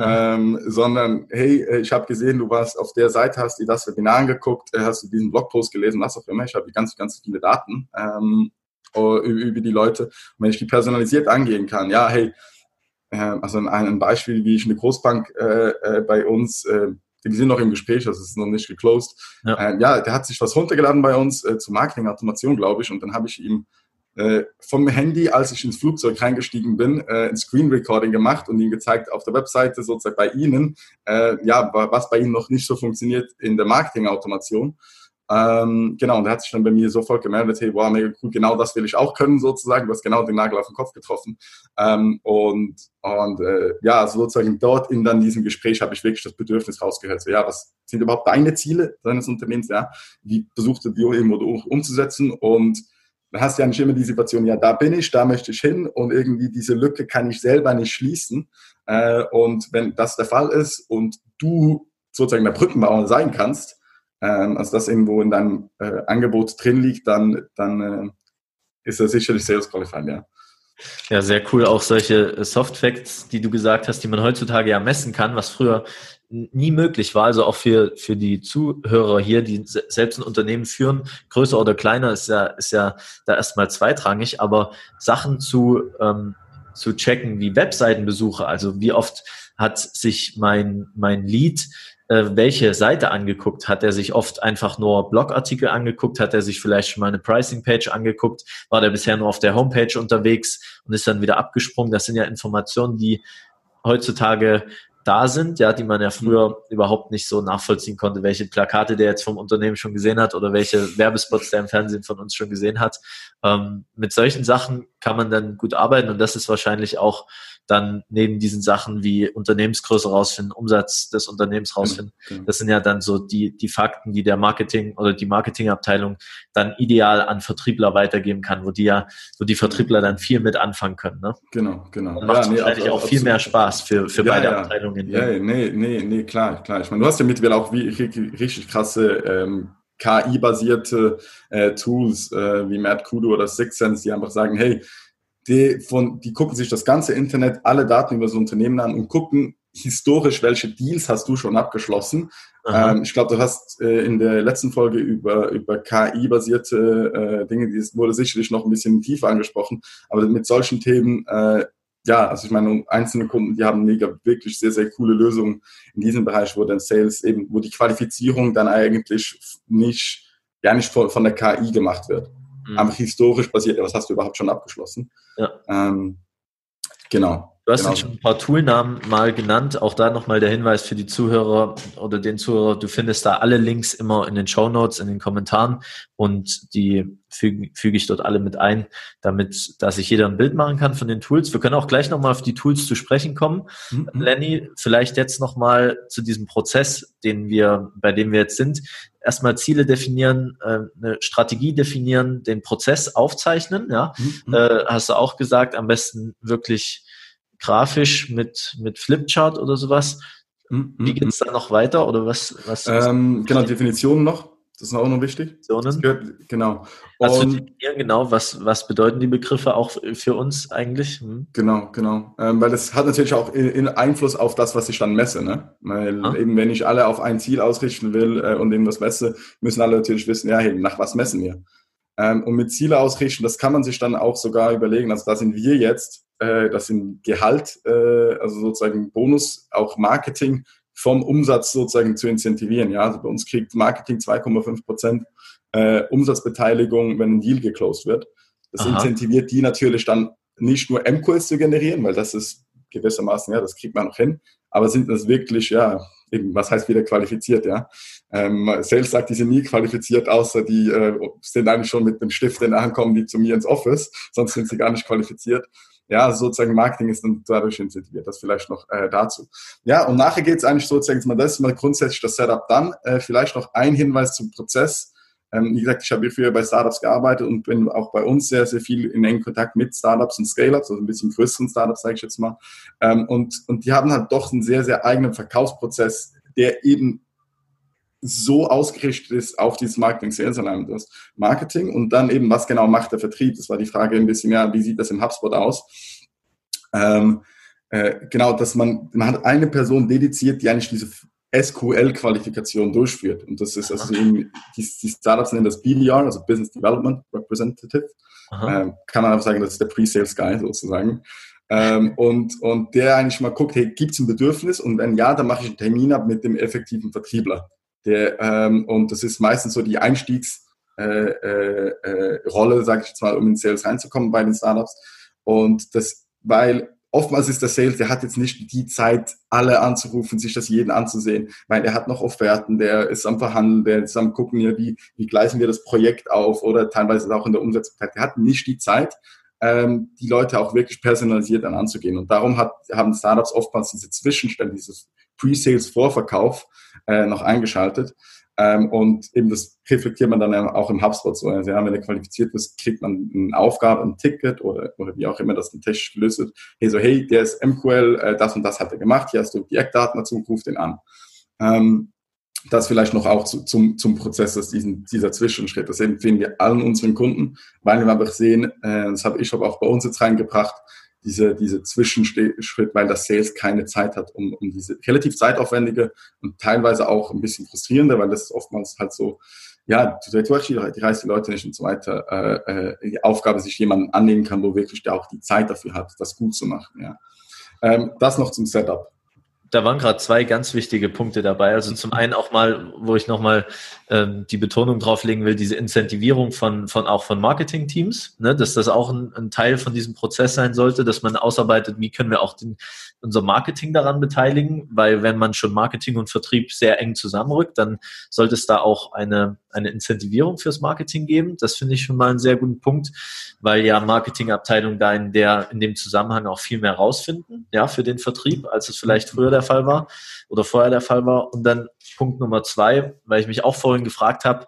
ähm, sondern hey, äh, ich habe gesehen, du warst auf der Seite, hast dir das Webinar angeguckt, äh, hast du diesen Blogpost gelesen, was auch immer. Ich habe ganz, ganz viele Daten ähm, über die Leute. Und wenn ich die personalisiert angehen kann, ja, hey, äh, also ein, Beispiel, wie ich eine Großbank äh, äh, bei uns, äh, die sind noch im Gespräch, das ist noch nicht geclosed. Ja, äh, ja der hat sich was runtergeladen bei uns äh, zur Marketing-Automation, glaube ich, und dann habe ich ihm äh, vom Handy, als ich ins Flugzeug reingestiegen bin, äh, ein Screen Recording gemacht und ihm gezeigt auf der Webseite sozusagen bei Ihnen, äh, ja, was bei Ihnen noch nicht so funktioniert in der Marketing-Automation. Ähm, genau, und er hat sich dann bei mir sofort gemeldet, hey, wow, mega cool, genau das will ich auch können sozusagen, du hast genau den Nagel auf den Kopf getroffen. Ähm, und und äh, ja, sozusagen dort in dann diesem Gespräch habe ich wirklich das Bedürfnis rausgehört, so ja, was sind überhaupt deine Ziele deines Unternehmens, ja, wie versuchst du die irgendwo umzusetzen und dann hast du ja nicht immer die Situation, ja, da bin ich, da möchte ich hin und irgendwie diese Lücke kann ich selber nicht schließen. Äh, und wenn das der Fall ist und du sozusagen der Brückenbauer sein kannst, ähm, also das irgendwo in deinem äh, Angebot drin liegt, dann, dann äh, ist er sicherlich Sales Qualified, ja. Ja, sehr cool. Auch solche äh, Soft Facts, die du gesagt hast, die man heutzutage ja messen kann, was früher nie möglich war. Also auch für, für die Zuhörer hier, die selbst ein Unternehmen führen, größer oder kleiner, ist ja, ist ja da erstmal zweitrangig, aber Sachen zu, ähm, zu checken wie Webseitenbesuche, also wie oft hat sich mein, mein Lead welche Seite angeguckt? Hat er sich oft einfach nur Blogartikel angeguckt? Hat er sich vielleicht schon mal eine Pricing-Page angeguckt? War der bisher nur auf der Homepage unterwegs und ist dann wieder abgesprungen? Das sind ja Informationen, die heutzutage da sind, ja, die man ja früher überhaupt nicht so nachvollziehen konnte, welche Plakate der jetzt vom Unternehmen schon gesehen hat oder welche Werbespots der im Fernsehen von uns schon gesehen hat. Ähm, mit solchen Sachen kann man dann gut arbeiten und das ist wahrscheinlich auch dann neben diesen Sachen wie Unternehmensgröße rausfinden, Umsatz des Unternehmens genau, rausfinden. Genau. Das sind ja dann so die, die Fakten, die der Marketing oder die Marketingabteilung dann ideal an Vertriebler weitergeben kann, wo die ja, wo die Vertriebler dann viel mit anfangen können. Ne? Genau, genau. Und macht ja, nee, wahrscheinlich auch viel mehr Spaß für, für ja, beide ja. Abteilungen. Ja, nee, nee, nee, klar, klar. Ich meine, du hast ja mittlerweile auch wie, richtig krasse ähm, KI-basierte äh, Tools äh, wie Mad Kudo oder Sixsense, die einfach sagen, hey, die, von, die gucken sich das ganze Internet, alle Daten über das Unternehmen an und gucken historisch, welche Deals hast du schon abgeschlossen. Ähm, ich glaube, du hast äh, in der letzten Folge über, über KI-basierte äh, Dinge, die wurde sicherlich noch ein bisschen tiefer angesprochen, aber mit solchen Themen, äh, ja, also ich meine, einzelne Kunden, die haben mega, wirklich sehr, sehr coole Lösungen in diesem Bereich, wo dann Sales eben, wo die Qualifizierung dann eigentlich nicht, ja nicht von, von der KI gemacht wird mhm. einfach historisch basiert, was hast du überhaupt schon abgeschlossen? Ja. Ähm, genau. Du hast genau. schon ein paar Toolnamen mal genannt. Auch da nochmal der Hinweis für die Zuhörer oder den Zuhörer. Du findest da alle Links immer in den Show Notes, in den Kommentaren und die füge, füge ich dort alle mit ein, damit, dass sich jeder ein Bild machen kann von den Tools. Wir können auch gleich nochmal auf die Tools zu sprechen kommen. Mhm. Lenny, vielleicht jetzt nochmal zu diesem Prozess, den wir, bei dem wir jetzt sind. Erstmal Ziele definieren, äh, eine Strategie definieren, den Prozess aufzeichnen, ja. Mhm. Äh, hast du auch gesagt, am besten wirklich grafisch mit, mit Flipchart oder sowas. Mhm. Wie geht es da noch weiter oder was? was, ähm, genau, Definitionen noch. Das ist auch noch wichtig. Gehört, genau. Also genau, was, was bedeuten die Begriffe auch für uns eigentlich? Hm. Genau, genau. Ähm, weil das hat natürlich auch in, in Einfluss auf das, was ich dann messe. Ne? Weil ah. eben, wenn ich alle auf ein Ziel ausrichten will äh, und eben das messe, müssen alle natürlich wissen, ja, hey, nach was messen wir? Ähm, und mit Ziele ausrichten, das kann man sich dann auch sogar überlegen. Also da sind wir jetzt äh, das sind Gehalt, äh, also sozusagen Bonus, auch Marketing vom Umsatz sozusagen zu incentivieren. Ja, also bei uns kriegt Marketing 2,5 Prozent äh, Umsatzbeteiligung, wenn ein Deal geclosed wird. Das Aha. incentiviert die natürlich dann nicht nur M-Kurs zu generieren, weil das ist gewissermaßen, ja, das kriegt man noch hin, aber sind das wirklich, ja, eben, was heißt wieder qualifiziert, ja. Ähm, Sales sagt, die sind nie qualifiziert, außer die äh, sind eigentlich schon mit dem Stift in der Hand kommen, die zu mir ins Office, sonst sind sie gar nicht qualifiziert ja, sozusagen Marketing ist dann dadurch incentiviert. Das vielleicht noch äh, dazu. Ja, und nachher geht es eigentlich sozusagen, das ist mal grundsätzlich das Setup dann. Äh, vielleicht noch ein Hinweis zum Prozess. Ähm, wie gesagt, ich habe hier früher bei Startups gearbeitet und bin auch bei uns sehr, sehr viel in engen Kontakt mit Startups und Scale-Ups, also ein bisschen größeren Startups, sage ich jetzt mal. Ähm, und, und die haben halt doch einen sehr, sehr eigenen Verkaufsprozess, der eben so ausgerichtet ist auf dieses Marketing Sales Alignment. Das Marketing und dann eben, was genau macht der Vertrieb? Das war die Frage ein bisschen, ja, wie sieht das im HubSpot aus? Ähm, äh, genau, dass man, man hat eine Person dediziert, die eigentlich diese SQL-Qualifikation durchführt. Und das ist also eben, die, die Startups nennen das BDR, also Business Development Representative. Ähm, kann man einfach sagen, das ist der Pre-Sales Guy sozusagen. Ähm, und, und der eigentlich mal guckt, hey, gibt es ein Bedürfnis? Und wenn ja, dann mache ich einen Termin ab mit dem effektiven Vertriebler. Der, ähm, und das ist meistens so die Einstiegsrolle, äh, äh, äh, sage ich jetzt mal, um in Sales reinzukommen bei den Startups. Und das, weil oftmals ist der Sales, der hat jetzt nicht die Zeit, alle anzurufen, sich das jeden anzusehen, weil er hat noch Offerten, der ist am Verhandeln, der ist am gucken, ja, wie, wie gleichen wir das Projekt auf oder teilweise auch in der Umsetzung. Der hat nicht die Zeit, ähm, die Leute auch wirklich personalisiert dann anzugehen. Und darum hat, haben Startups oftmals diese Zwischenstelle, dieses Pre-Sales-Vorverkauf äh, noch eingeschaltet. Ähm, und eben das reflektiert man dann auch im HubSpot so. Also ja, wenn er qualifiziert ist, kriegt man eine Aufgabe, ein Ticket oder, oder wie auch immer das dann technisch gelöst wird. Hey, so, hey, der ist MQL, äh, das und das hat er gemacht, hier hast du die Eckdaten dazu, ruf den an. Ähm, das vielleicht noch auch zu, zum, zum Prozess, dass diesen, dieser Zwischenschritt, das empfehlen wir allen unseren Kunden, weil wir einfach sehen, äh, das habe ich auch bei uns jetzt reingebracht, diese, diese Zwischenschritt, weil das Sales keine Zeit hat, um, um diese relativ zeitaufwendige und teilweise auch ein bisschen frustrierende, weil das ist oftmals halt so, ja, die reißt die Leute nicht und so weiter, äh, äh, die Aufgabe sich jemanden annehmen kann, wo wirklich der auch die Zeit dafür hat, das gut zu machen. Ja. Ähm, das noch zum Setup da waren gerade zwei ganz wichtige Punkte dabei. Also zum einen auch mal, wo ich nochmal ähm, die Betonung drauflegen will, diese Incentivierung von, von auch von Marketing-Teams, ne, dass das auch ein, ein Teil von diesem Prozess sein sollte, dass man ausarbeitet, wie können wir auch den, unser Marketing daran beteiligen, weil wenn man schon Marketing und Vertrieb sehr eng zusammenrückt, dann sollte es da auch eine, eine Incentivierung fürs Marketing geben. Das finde ich schon mal einen sehr guten Punkt, weil ja Marketingabteilungen da in der, in dem Zusammenhang auch viel mehr rausfinden, ja, für den Vertrieb, als es vielleicht früher der Fall war oder vorher der Fall war. Und dann Punkt Nummer zwei, weil ich mich auch vorhin gefragt habe,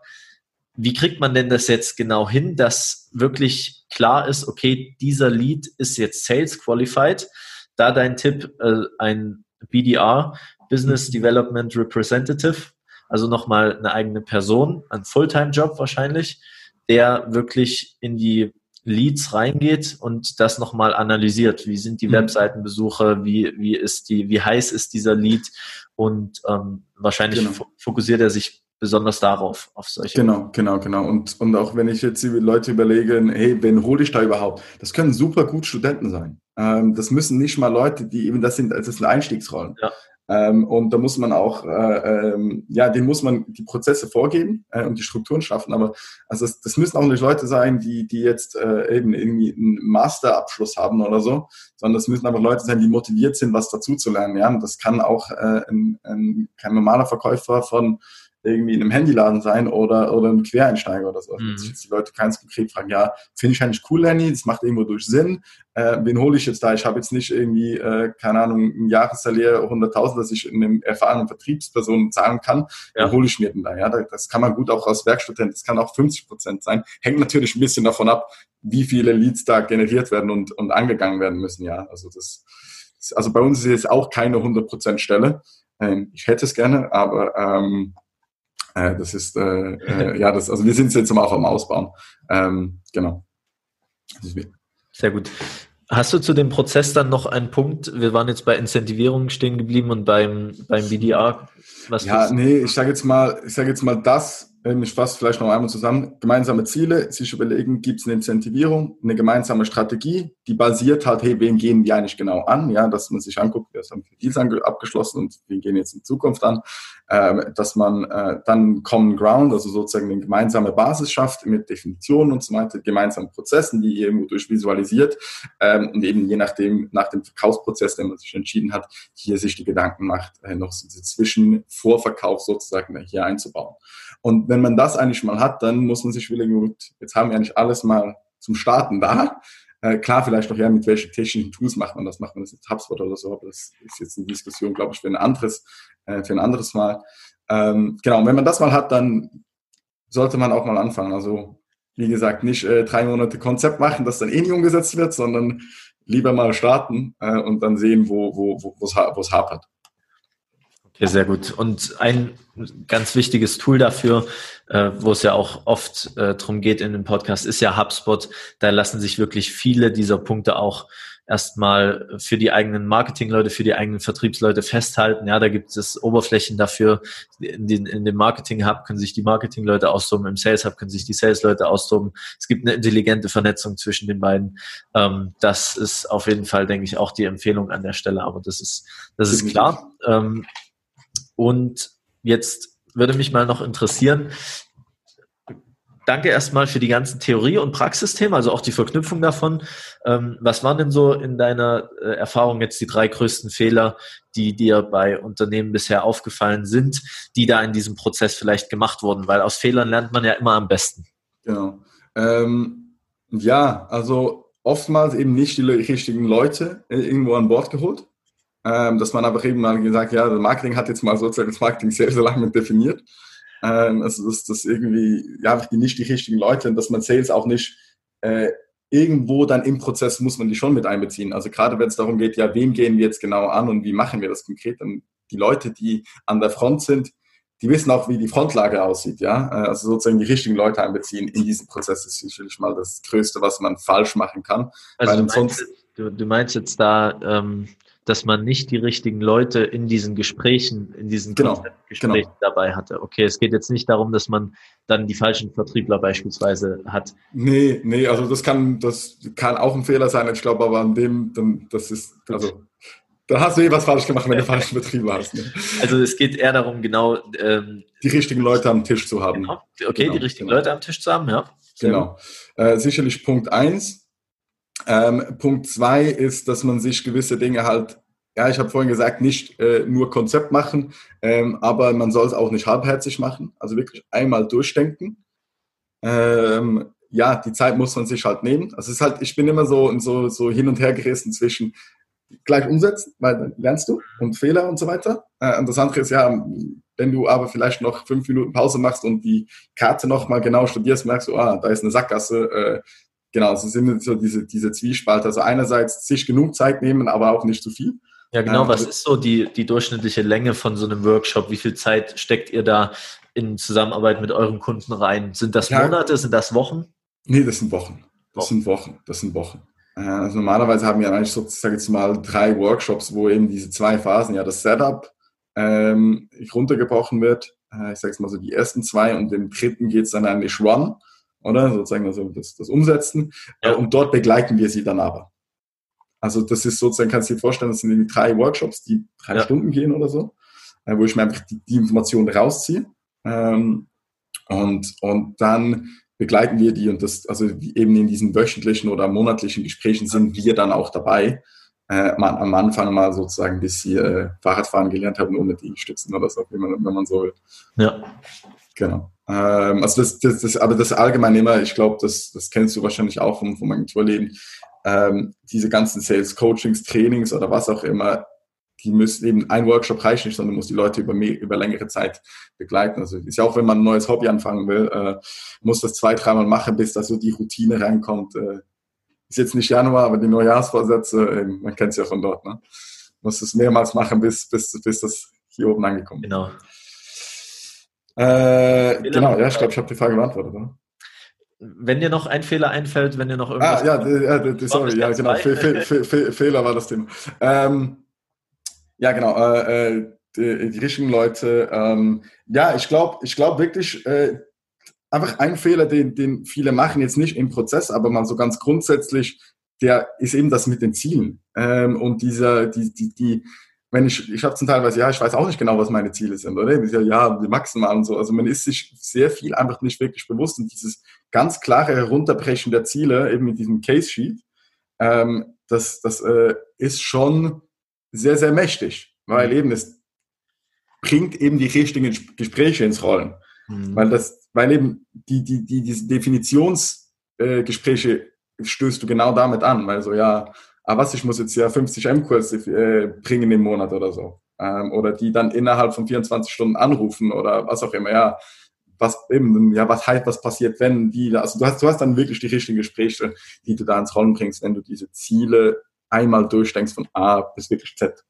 wie kriegt man denn das jetzt genau hin, dass wirklich klar ist, okay, dieser Lead ist jetzt Sales Qualified da dein Tipp, äh, ein BDR, Business Development Representative, also nochmal eine eigene Person, ein Fulltime-Job wahrscheinlich, der wirklich in die Leads reingeht und das nochmal analysiert. Wie sind die mhm. Webseitenbesuche? Wie, wie ist die, wie heiß ist dieser Lead? Und ähm, wahrscheinlich genau. fokussiert er sich besonders darauf, auf solche. Genau, genau, genau. Und, und auch wenn ich jetzt die Leute überlege, hey, wen hole ich da überhaupt? Das können super gut Studenten sein. Ähm, das müssen nicht mal Leute, die eben, das sind, das sind Einstiegsrollen. Ja. Ähm, und da muss man auch, äh, ähm, ja, denen muss man die Prozesse vorgeben äh, und die Strukturen schaffen. Aber also das, das müssen auch nicht Leute sein, die, die jetzt äh, eben irgendwie einen Masterabschluss haben oder so, sondern das müssen einfach Leute sein, die motiviert sind, was dazu zu lernen. Ja, und das kann auch äh, ein, ein, kein normaler Verkäufer von irgendwie in einem Handyladen sein oder, oder ein Quereinsteiger oder so. Mhm. Jetzt die Leute ganz konkret fragen, ja, finde ich eigentlich cool, Lenny, das macht irgendwo durch Sinn. Äh, wen hole ich jetzt da? Ich habe jetzt nicht irgendwie, äh, keine Ahnung, ein Jahressalär 100.000, dass ich in einem erfahrenen Vertriebsperson zahlen kann. Ja. Hole ich mir denn da? Ja, das kann man gut auch als Werkstudent, das kann auch 50 Prozent sein. Hängt natürlich ein bisschen davon ab, wie viele Leads da generiert werden und, und angegangen werden müssen. Ja, also das, also bei uns ist es auch keine 100 Prozent Stelle. Ähm, ich hätte es gerne, aber ähm, äh, das ist, äh, äh, ja, das, also wir sind jetzt auch am Ausbauen. Ähm, genau. Sehr gut. Hast du zu dem Prozess dann noch einen Punkt? Wir waren jetzt bei Incentivierung stehen geblieben und beim, beim BDR. Was ja, nee, ich sage jetzt mal, ich sage jetzt mal das, ich fasse vielleicht noch einmal zusammen, gemeinsame Ziele, sich überlegen, gibt es eine Incentivierung, eine gemeinsame Strategie, die basiert halt, hey, wen gehen wir eigentlich genau an, ja, dass man sich anguckt, wir haben Deals abgeschlossen und wen gehen jetzt in Zukunft an, äh, dass man äh, dann Common Ground, also sozusagen eine gemeinsame Basis schafft mit Definitionen und so weiter, gemeinsamen Prozessen, die irgendwo durchvisualisiert ähm, und eben je nachdem, nach dem Verkaufsprozess, den man sich entschieden hat, hier sich die Gedanken macht, äh, noch so zwischen Vorverkauf sozusagen hier einzubauen. Und wenn man das eigentlich mal hat, dann muss man sich überlegen, gut, jetzt haben wir eigentlich alles mal zum Starten da. Äh, klar, vielleicht noch ja, mit welchen technischen Tools macht man das? Macht man das mit HubSpot oder so? Aber das ist jetzt eine Diskussion, glaube ich, für ein anderes, äh, für ein anderes Mal. Ähm, genau, und wenn man das mal hat, dann sollte man auch mal anfangen. Also, wie gesagt, nicht äh, drei Monate Konzept machen, das dann eh nicht umgesetzt wird, sondern lieber mal starten äh, und dann sehen, wo wo wo wo es hapert. Okay, sehr gut. Und ein ganz wichtiges Tool dafür, äh, wo es ja auch oft äh, drum geht in dem Podcast, ist ja HubSpot. Da lassen sich wirklich viele dieser Punkte auch erstmal für die eigenen Marketingleute, für die eigenen Vertriebsleute festhalten. Ja, da gibt es Oberflächen dafür. In, den, in dem Marketing-Hub können sich die Marketingleute austoben, im Sales-Hub können sich die Sales-Leute austoben. Es gibt eine intelligente Vernetzung zwischen den beiden. Ähm, das ist auf jeden Fall, denke ich, auch die Empfehlung an der Stelle. Aber das ist, das ist klar. Ähm, und jetzt würde mich mal noch interessieren, danke erstmal für die ganzen Theorie- und Praxisthemen, also auch die Verknüpfung davon. Ähm, was waren denn so in deiner äh, Erfahrung jetzt die drei größten Fehler, die dir bei Unternehmen bisher aufgefallen sind, die da in diesem Prozess vielleicht gemacht wurden? Weil aus Fehlern lernt man ja immer am besten. Genau. Ähm, ja, also oftmals eben nicht die richtigen Leute äh, irgendwo an Bord geholt ähm, dass man einfach eben mal gesagt, ja, das Marketing hat jetzt mal sozusagen das Marketing sehr, sehr lange definiert. Ähm, also dass das irgendwie, ja, die, nicht die richtigen Leute und dass man Sales auch nicht äh, irgendwo dann im Prozess muss man die schon mit einbeziehen. Also gerade wenn es darum geht, ja, wem gehen wir jetzt genau an und wie machen wir das konkret, dann die Leute, die an der Front sind, die wissen auch, wie die Frontlage aussieht, ja. Äh, also sozusagen die richtigen Leute einbeziehen in diesen Prozess ist sicherlich mal das Größte, was man falsch machen kann. Also du meinst, du, du meinst, jetzt da, ähm, dass man nicht die richtigen Leute in diesen Gesprächen, in diesen genau, Gesprächen genau. dabei hatte. Okay, es geht jetzt nicht darum, dass man dann die falschen Vertriebler beispielsweise hat. Nee, nee, also das kann, das kann auch ein Fehler sein. Ich glaube aber an dem, dann, das ist, also da hast du eh was falsch gemacht, wenn du falschen Betriebe hast. Ne? Also es geht eher darum, genau ähm, die richtigen Leute am Tisch zu haben. Genau. Okay, genau, die richtigen genau. Leute am Tisch zu haben, ja. genau. Äh, sicherlich Punkt eins. Ähm, Punkt zwei ist, dass man sich gewisse Dinge halt, ja, ich habe vorhin gesagt, nicht äh, nur Konzept machen, ähm, aber man soll es auch nicht halbherzig machen. Also wirklich einmal durchdenken. Ähm, ja, die Zeit muss man sich halt nehmen. Also es ist halt, ich bin immer so, so, so hin und her gerissen zwischen gleich umsetzen, weil dann lernst du und Fehler und so weiter. Äh, und das andere ist ja, wenn du aber vielleicht noch fünf Minuten Pause machst und die Karte nochmal genau studierst, merkst du, ah, da ist eine Sackgasse, äh, genau, es sind so diese, diese Zwiespalt. Also einerseits sich genug Zeit nehmen, aber auch nicht zu viel. Ja, genau. Ähm, Was ist so die, die durchschnittliche Länge von so einem Workshop? Wie viel Zeit steckt ihr da in Zusammenarbeit mit euren Kunden rein? Sind das Monate? Sind das Wochen? Nee, das sind Wochen. Das sind Wochen. Das sind Wochen. Äh, also normalerweise haben wir eigentlich so, sage jetzt mal, drei Workshops, wo eben diese zwei Phasen, ja, das Setup ähm, runtergebrochen wird. Äh, ich sage jetzt mal so die ersten zwei und im dritten geht es dann eigentlich Run oder? Sozusagen also das, das Umsetzen. Ja. Und dort begleiten wir sie dann aber. Also das ist sozusagen, kannst du dir vorstellen, das sind die drei Workshops, die drei ja. Stunden gehen oder so, äh, wo ich mir einfach die, die Informationen rausziehe. Ähm, und, und dann begleiten wir die und das, also eben in diesen wöchentlichen oder monatlichen Gesprächen sind wir dann auch dabei. Äh, am Anfang mal sozusagen, bis sie äh, Fahrradfahren gelernt haben, ohne die Stützen oder so, wenn man, wenn man so will. Ja. Genau. Ähm, also das, das, das, aber das allgemein immer, ich glaube, das, das kennst du wahrscheinlich auch vom, vom Agenturleben, ähm, diese ganzen Sales Coachings, Trainings oder was auch immer, die müssen eben, ein Workshop reicht nicht, sondern muss die Leute über, mehr, über längere Zeit begleiten. Also ist ja auch, wenn man ein neues Hobby anfangen will, äh, muss das zwei, dreimal machen, bis da so die Routine reinkommt. Äh, ist jetzt nicht Januar, aber die Neujahrsvorsätze, äh, man kennt es ja von dort, ne? Muss es mehrmals machen, bis, bis, bis das hier oben angekommen ist. Genau. Äh, genau, ja, ich glaube, ich habe die Frage beantwortet. Oder? Wenn dir noch ein Fehler einfällt, wenn dir noch irgendwas. Ah, ja, die, sorry, ja, genau. Fe Fe Fe Fehler war das Thema. Ähm, ja, genau. Äh, äh, die, die, richtigen Leute. Ähm, ja, ich glaube, ich glaube wirklich, äh, einfach ein Fehler, den, den viele machen, jetzt nicht im Prozess, aber mal so ganz grundsätzlich, der ist eben das mit den Zielen. Ähm, und dieser, die, die, die, wenn ich, ich habe zum Teilweise, ja, ich weiß auch nicht genau, was meine Ziele sind, oder? Ja, ja, die maximal und so. Also man ist sich sehr viel einfach nicht wirklich bewusst und dieses ganz klare Herunterbrechen der Ziele, eben mit diesem Case Sheet, ähm, das, das äh, ist schon sehr, sehr mächtig, weil mhm. eben es bringt eben die richtigen Gespräche ins Rollen. Mhm. Weil das, weil eben die, die, die, diese Definitionsgespräche äh, stößt du genau damit an, weil so, ja, ah was, ich muss jetzt ja 50 M-Kurse äh, bringen im Monat oder so. Ähm, oder die dann innerhalb von 24 Stunden anrufen oder was auch immer, ja. Was eben, ja, was heißt, was passiert, wenn die, also du hast, du hast dann wirklich die richtigen Gespräche, die du da ins Rollen bringst, wenn du diese Ziele einmal durchdenkst von A bis wirklich Z.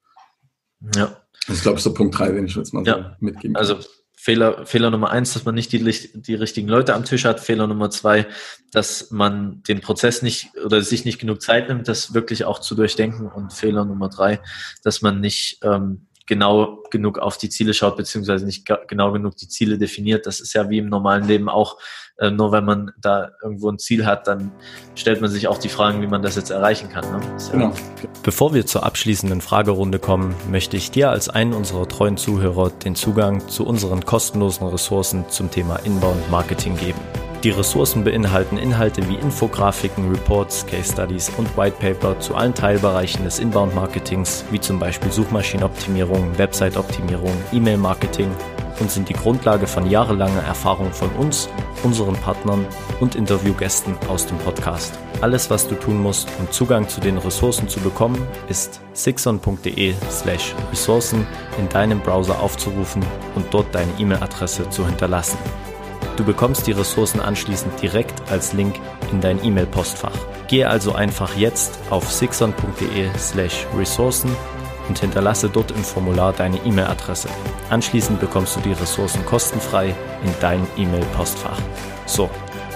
Ja. Das ist, glaube ich, so Punkt drei, den ich jetzt mal ja. so mitgeben kann. Also Fehler, Fehler Nummer eins, dass man nicht die, die richtigen Leute am Tisch hat. Fehler Nummer zwei, dass man den Prozess nicht oder sich nicht genug Zeit nimmt, das wirklich auch zu durchdenken. Und Fehler Nummer drei, dass man nicht ähm, genau genug auf die Ziele schaut, beziehungsweise nicht genau genug die Ziele definiert. Das ist ja wie im normalen Leben auch, äh, nur wenn man da irgendwo ein Ziel hat, dann stellt man sich auch die Fragen, wie man das jetzt erreichen kann. Ne? Genau. Bevor wir zur abschließenden Fragerunde kommen, möchte ich dir als einen unserer treuen Zuhörer den Zugang zu unseren kostenlosen Ressourcen zum Thema Inbound Marketing geben. Die Ressourcen beinhalten Inhalte wie Infografiken, Reports, Case Studies und White Paper zu allen Teilbereichen des Inbound-Marketings, wie zum Beispiel Suchmaschinenoptimierung, Website-Optimierung, E-Mail-Marketing und sind die Grundlage von jahrelanger Erfahrung von uns, unseren Partnern und Interviewgästen aus dem Podcast. Alles, was du tun musst, um Zugang zu den Ressourcen zu bekommen, ist sixon.de slash Ressourcen in deinem Browser aufzurufen und dort deine E-Mail-Adresse zu hinterlassen. Du bekommst die Ressourcen anschließend direkt als Link in dein E-Mail-Postfach. Gehe also einfach jetzt auf sixon.de slash Ressourcen und hinterlasse dort im Formular deine E-Mail-Adresse. Anschließend bekommst du die Ressourcen kostenfrei in dein E-Mail-Postfach. So,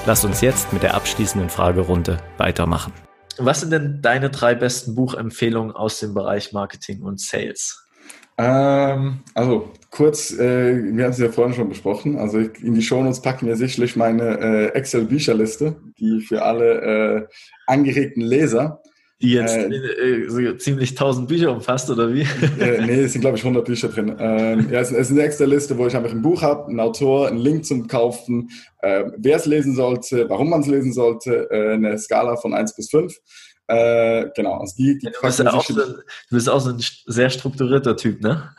lass uns jetzt mit der abschließenden Fragerunde weitermachen. Was sind denn deine drei besten Buchempfehlungen aus dem Bereich Marketing und Sales? Ähm, also kurz, äh, wir haben es ja vorhin schon besprochen. Also in die Shownotes packen wir sicherlich meine äh, Excel-Bücherliste, die für alle äh, angeregten Leser. Die jetzt äh, äh so ziemlich tausend Bücher umfasst, oder wie? Äh, nee, es sind, glaube ich, 100 Bücher drin. Ähm, ja, es, es, ist eine extra Liste, wo ich einfach ein Buch habe, einen Autor, einen Link zum Kaufen, äh, wer es lesen sollte, warum man es lesen sollte, äh, eine Skala von 1 bis 5. Äh, genau, also die, die du, bist ja auch so, du bist auch so ein sehr strukturierter Typ, ne?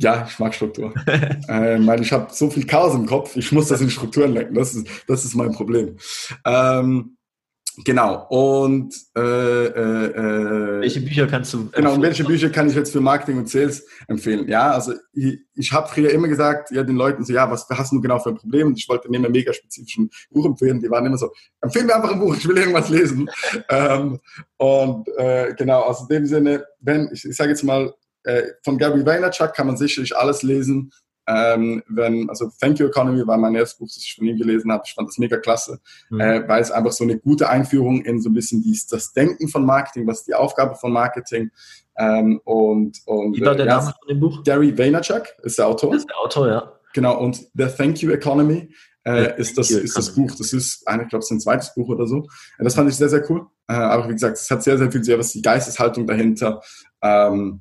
Ja, ich mag Struktur. äh, weil ich habe so viel Chaos im Kopf, ich muss das in Strukturen lenken. Das ist, das ist mein Problem. Ähm, Genau. Und äh, äh, äh, welche Bücher kannst du? Genau. Und welche Bücher kann ich jetzt für Marketing und Sales empfehlen? Ja, also ich, ich habe früher immer gesagt, ja den Leuten so, ja, was hast du genau für ein Problem? Und ich wollte mir ein mega spezifischen Buch empfehlen. Die waren immer so, empfehle mir einfach ein Buch, ich will irgendwas lesen. ähm, und äh, genau, also in dem Sinne, wenn ich, ich sage jetzt mal, äh, von Gary Vaynerchuk kann man sicherlich alles lesen. Ähm, wenn, also Thank You Economy war mein erstes Buch, das ich von ihm gelesen habe. Ich fand das mega klasse, mhm. äh, weil es einfach so eine gute Einführung in so ein bisschen dies, das Denken von Marketing, was ist die Aufgabe von Marketing. Ähm, und, und, Wie war der äh, Name von dem Buch? Gary Vaynerchuk ist der Autor. Ist der Autor, ja. Genau, und The Thank You Economy äh, ist, das, ist das Buch. Das ist, ich glaube, es ist ein zweites Buch oder so. Das fand ich sehr, sehr cool. Äh, aber wie gesagt, es hat sehr, sehr viel sehr was die Geisteshaltung dahinter. Ähm,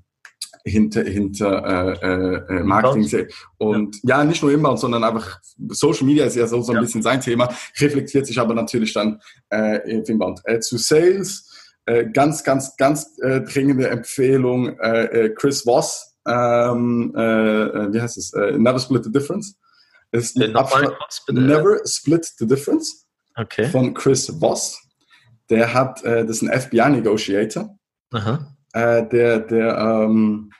hinter, hinter äh, äh, Marketing und ja. ja. nicht nur Inbound, sondern einfach Social Media ist ja so, so ein ja. bisschen sein Thema, reflektiert sich aber natürlich dann äh, Inbound. Äh, zu Sales, äh, ganz, ganz, ganz äh, dringende Empfehlung, äh, äh Chris Voss, ähm, äh, äh, wie heißt es, äh, Never Split the Difference. Ist äh, Never Split the Difference okay. von Chris Voss. Der hat, äh, das ist ein FBI-Negotiator. Aha. Äh, der, der, ähm,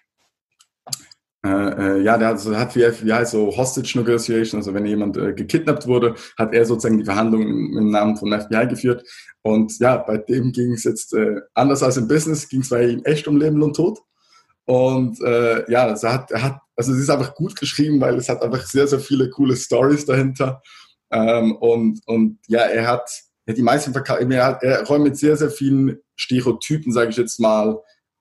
äh, äh, ja, der hat, hat wie FBI so Hostage Negotiation, also wenn jemand äh, gekidnappt wurde, hat er sozusagen die Verhandlungen im Namen von FBI geführt. Und ja, bei dem ging es jetzt äh, anders als im Business, ging es bei ihm echt um Leben und Tod. Und äh, ja, also hat, er hat, also es ist einfach gut geschrieben, weil es hat einfach sehr, sehr viele coole Stories dahinter. Ähm, und, und ja, er hat, ja, die meisten Verkauf, er, er räumt mit sehr, sehr vielen Stereotypen, sage ich jetzt mal,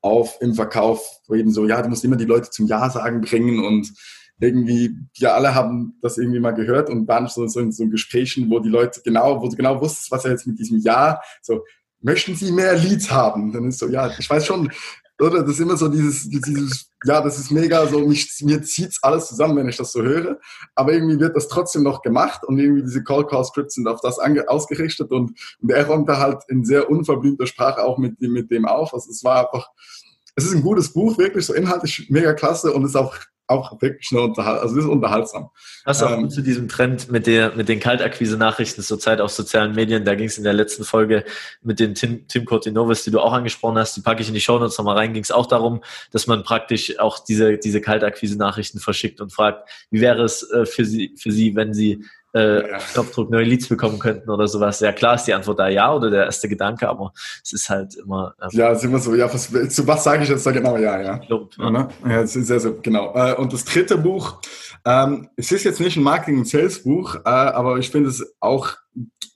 auf im Verkauf, wo eben so, ja, du musst immer die Leute zum Ja sagen bringen und irgendwie, wir alle haben das irgendwie mal gehört und waren so, so in so Gesprächen, wo die Leute genau, wo du genau wusstest, was er jetzt mit diesem Ja, so, möchten Sie mehr Leads haben? Dann ist so, ja, ich weiß schon, oder? Das ist immer so dieses, dieses ja, das ist mega so, mich, mir zieht's alles zusammen, wenn ich das so höre. Aber irgendwie wird das trotzdem noch gemacht und irgendwie diese Call-Call-Scripts sind auf das ausgerichtet und, und er räumt da halt in sehr unverblümter Sprache auch mit, mit dem auf. Also es war einfach, es ist ein gutes Buch, wirklich so inhaltlich mega klasse und ist auch auch wirklich nur unterhaltsam. Also es ist unterhaltsam. Was auch ähm, zu diesem Trend mit der mit den Kaltakquise-Nachrichten zurzeit auf sozialen Medien. Da ging es in der letzten Folge mit den Tim, Tim Cortinovis, die du auch angesprochen hast. Die packe ich in die Show Notes nochmal rein. Ging es auch darum, dass man praktisch auch diese diese Kaltakquise-Nachrichten verschickt und fragt, wie wäre es äh, für sie für sie, wenn sie äh, ja. Knopfdruck neue Leads bekommen könnten oder sowas. Ja, klar ist die Antwort da ja oder der erste Gedanke, aber es ist halt immer. Ähm, ja, es ist immer so, ja, was, zu was sage ich jetzt da genau? Ja, ja. Plump, ja. Ne? ja, es ist sehr, sehr, genau. Äh, und das dritte Buch, ähm, es ist jetzt nicht ein Marketing- und Sales-Buch, äh, aber ich finde es auch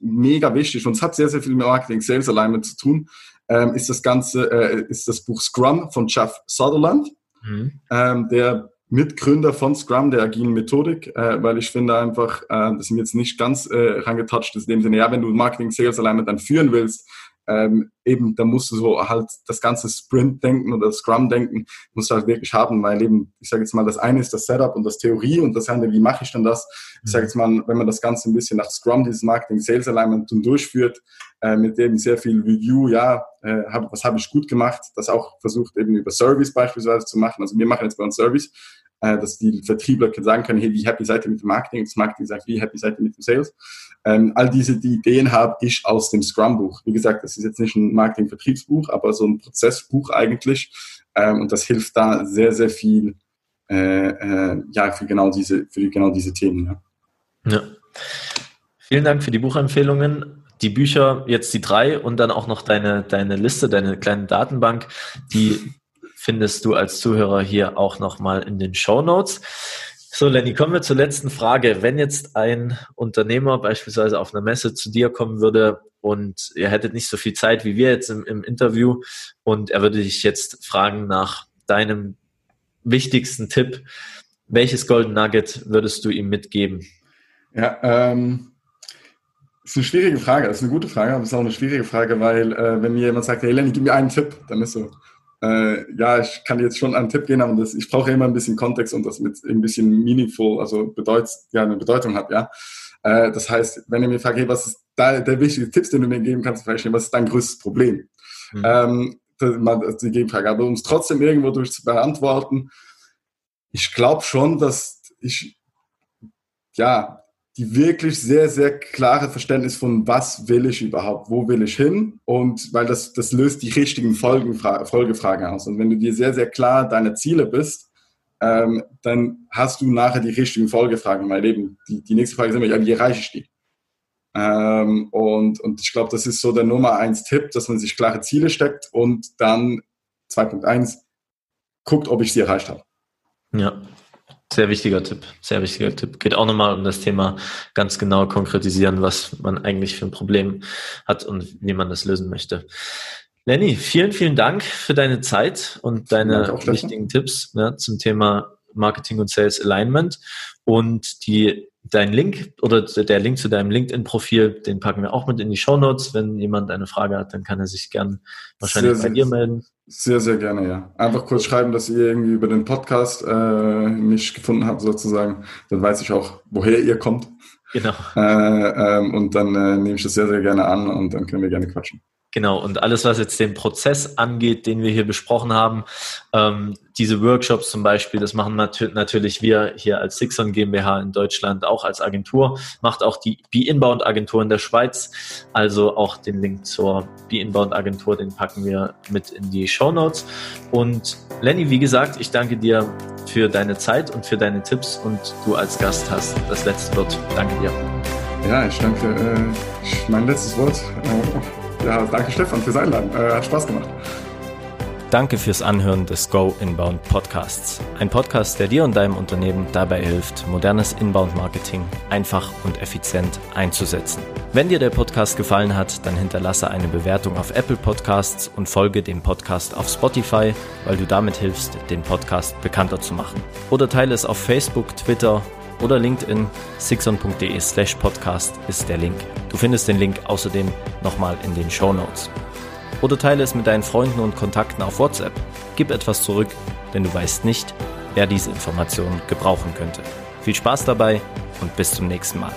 mega wichtig und es hat sehr, sehr viel mit Marketing-Sales-Alignment zu tun. Ähm, ist das Ganze, äh, ist das Buch Scrum von Jeff Sutherland. Mhm. Ähm, der Mitgründer von Scrum, der agilen Methodik, äh, weil ich finde einfach, äh, das sind jetzt nicht ganz äh, rangetouched, in dem Sinne, ja, wenn du Marketing Sales Alignment dann führen willst, ähm, eben, da musst du so halt das ganze Sprint-Denken oder Scrum-Denken musst du halt wirklich haben, weil eben, ich sage jetzt mal, das eine ist das Setup und das Theorie und das andere, wie mache ich denn das? Ich sage jetzt mal, wenn man das Ganze ein bisschen nach Scrum, dieses Marketing Sales Alignment durchführt, äh, mit dem sehr viel Review, ja, äh, hab, was habe ich gut gemacht, das auch versucht eben über Service beispielsweise zu machen. Also wir machen jetzt bei uns Service, äh, dass die Vertriebler sagen können, hey, wie happy seid ihr mit dem Marketing? Das Marketing sagt, wie happy seid ihr mit dem Sales? Ähm, all diese die Ideen habe ich aus dem Scrum-Buch. Wie gesagt, das ist jetzt nicht ein Marketing-Vertriebsbuch, aber so ein Prozessbuch eigentlich. Ähm, und das hilft da sehr, sehr viel, äh, äh, ja, für genau diese, für genau diese Themen. Ja. ja. Vielen Dank für die Buchempfehlungen die Bücher, jetzt die drei und dann auch noch deine, deine Liste, deine kleine Datenbank, die findest du als Zuhörer hier auch nochmal in den Show Notes. So, Lenny, kommen wir zur letzten Frage. Wenn jetzt ein Unternehmer beispielsweise auf einer Messe zu dir kommen würde und ihr hättet nicht so viel Zeit wie wir jetzt im, im Interview und er würde dich jetzt fragen nach deinem wichtigsten Tipp, welches Golden Nugget würdest du ihm mitgeben? Ja, ähm, ist eine schwierige Frage. Ist eine gute Frage, aber es ist auch eine schwierige Frage, weil äh, wenn mir jemand sagt, hey Lenny, gib mir einen Tipp, dann ist so, äh, ja, ich kann jetzt schon einen Tipp geben, aber das, ich brauche immer ein bisschen Kontext und das mit ein bisschen meaningful, also bedeut, ja, eine Bedeutung hat, ja. Äh, das heißt, wenn ihr mir fragt, hey, was ist da, der wichtige Tipp, den du mir geben kannst, vielleicht, was ist dein größtes Problem? Mhm. Ähm, das, die Gegenfrage. Aber um es trotzdem irgendwo durch zu beantworten, ich glaube schon, dass ich, ja, die wirklich sehr, sehr klare Verständnis von, was will ich überhaupt, wo will ich hin und weil das, das löst die richtigen Folgenfra Folgefragen aus. Und wenn du dir sehr, sehr klar deine Ziele bist, ähm, dann hast du nachher die richtigen Folgefragen. Weil eben die, die nächste Frage ist immer, ja, wie erreiche ich die? Ähm, und, und ich glaube, das ist so der Nummer eins Tipp, dass man sich klare Ziele steckt und dann 2.1 guckt, ob ich sie erreicht habe. Ja, sehr wichtiger Tipp, sehr wichtiger Tipp. Geht auch nochmal um das Thema ganz genau konkretisieren, was man eigentlich für ein Problem hat und wie man das lösen möchte. Lenny, vielen, vielen Dank für deine Zeit und deine wichtigen Tipps ja, zum Thema Marketing und Sales Alignment. Und die, dein Link oder der Link zu deinem LinkedIn-Profil, den packen wir auch mit in die Show Notes. Wenn jemand eine Frage hat, dann kann er sich gern wahrscheinlich sehr, bei dir melden. Sehr, sehr gerne, ja. Einfach kurz schreiben, dass ihr irgendwie über den Podcast äh, mich gefunden habt, sozusagen. Dann weiß ich auch, woher ihr kommt. Genau. Äh, ähm, und dann äh, nehme ich das sehr, sehr gerne an und dann können wir gerne quatschen. Genau, und alles, was jetzt den Prozess angeht, den wir hier besprochen haben, ähm, diese Workshops zum Beispiel, das machen nat natürlich wir hier als Sixon GmbH in Deutschland auch als Agentur, macht auch die Be-Inbound Agentur in der Schweiz. Also auch den Link zur Be-Inbound Agentur, den packen wir mit in die Show Notes. Und Lenny, wie gesagt, ich danke dir für deine Zeit und für deine Tipps und du als Gast hast das letzte Wort. Danke dir. Ja, ich danke. Äh, mein letztes Wort. Äh, ja, danke Stefan fürs Einladen. Äh, hat Spaß gemacht. Danke fürs Anhören des Go Inbound Podcasts. Ein Podcast, der dir und deinem Unternehmen dabei hilft, modernes Inbound-Marketing einfach und effizient einzusetzen. Wenn dir der Podcast gefallen hat, dann hinterlasse eine Bewertung auf Apple Podcasts und folge dem Podcast auf Spotify, weil du damit hilfst, den Podcast bekannter zu machen. Oder teile es auf Facebook, Twitter oder LinkedIn. Sixon.de slash podcast ist der Link. Du findest den Link außerdem nochmal in den Show Notes. Oder teile es mit deinen Freunden und Kontakten auf WhatsApp. Gib etwas zurück, denn du weißt nicht, wer diese Informationen gebrauchen könnte. Viel Spaß dabei und bis zum nächsten Mal.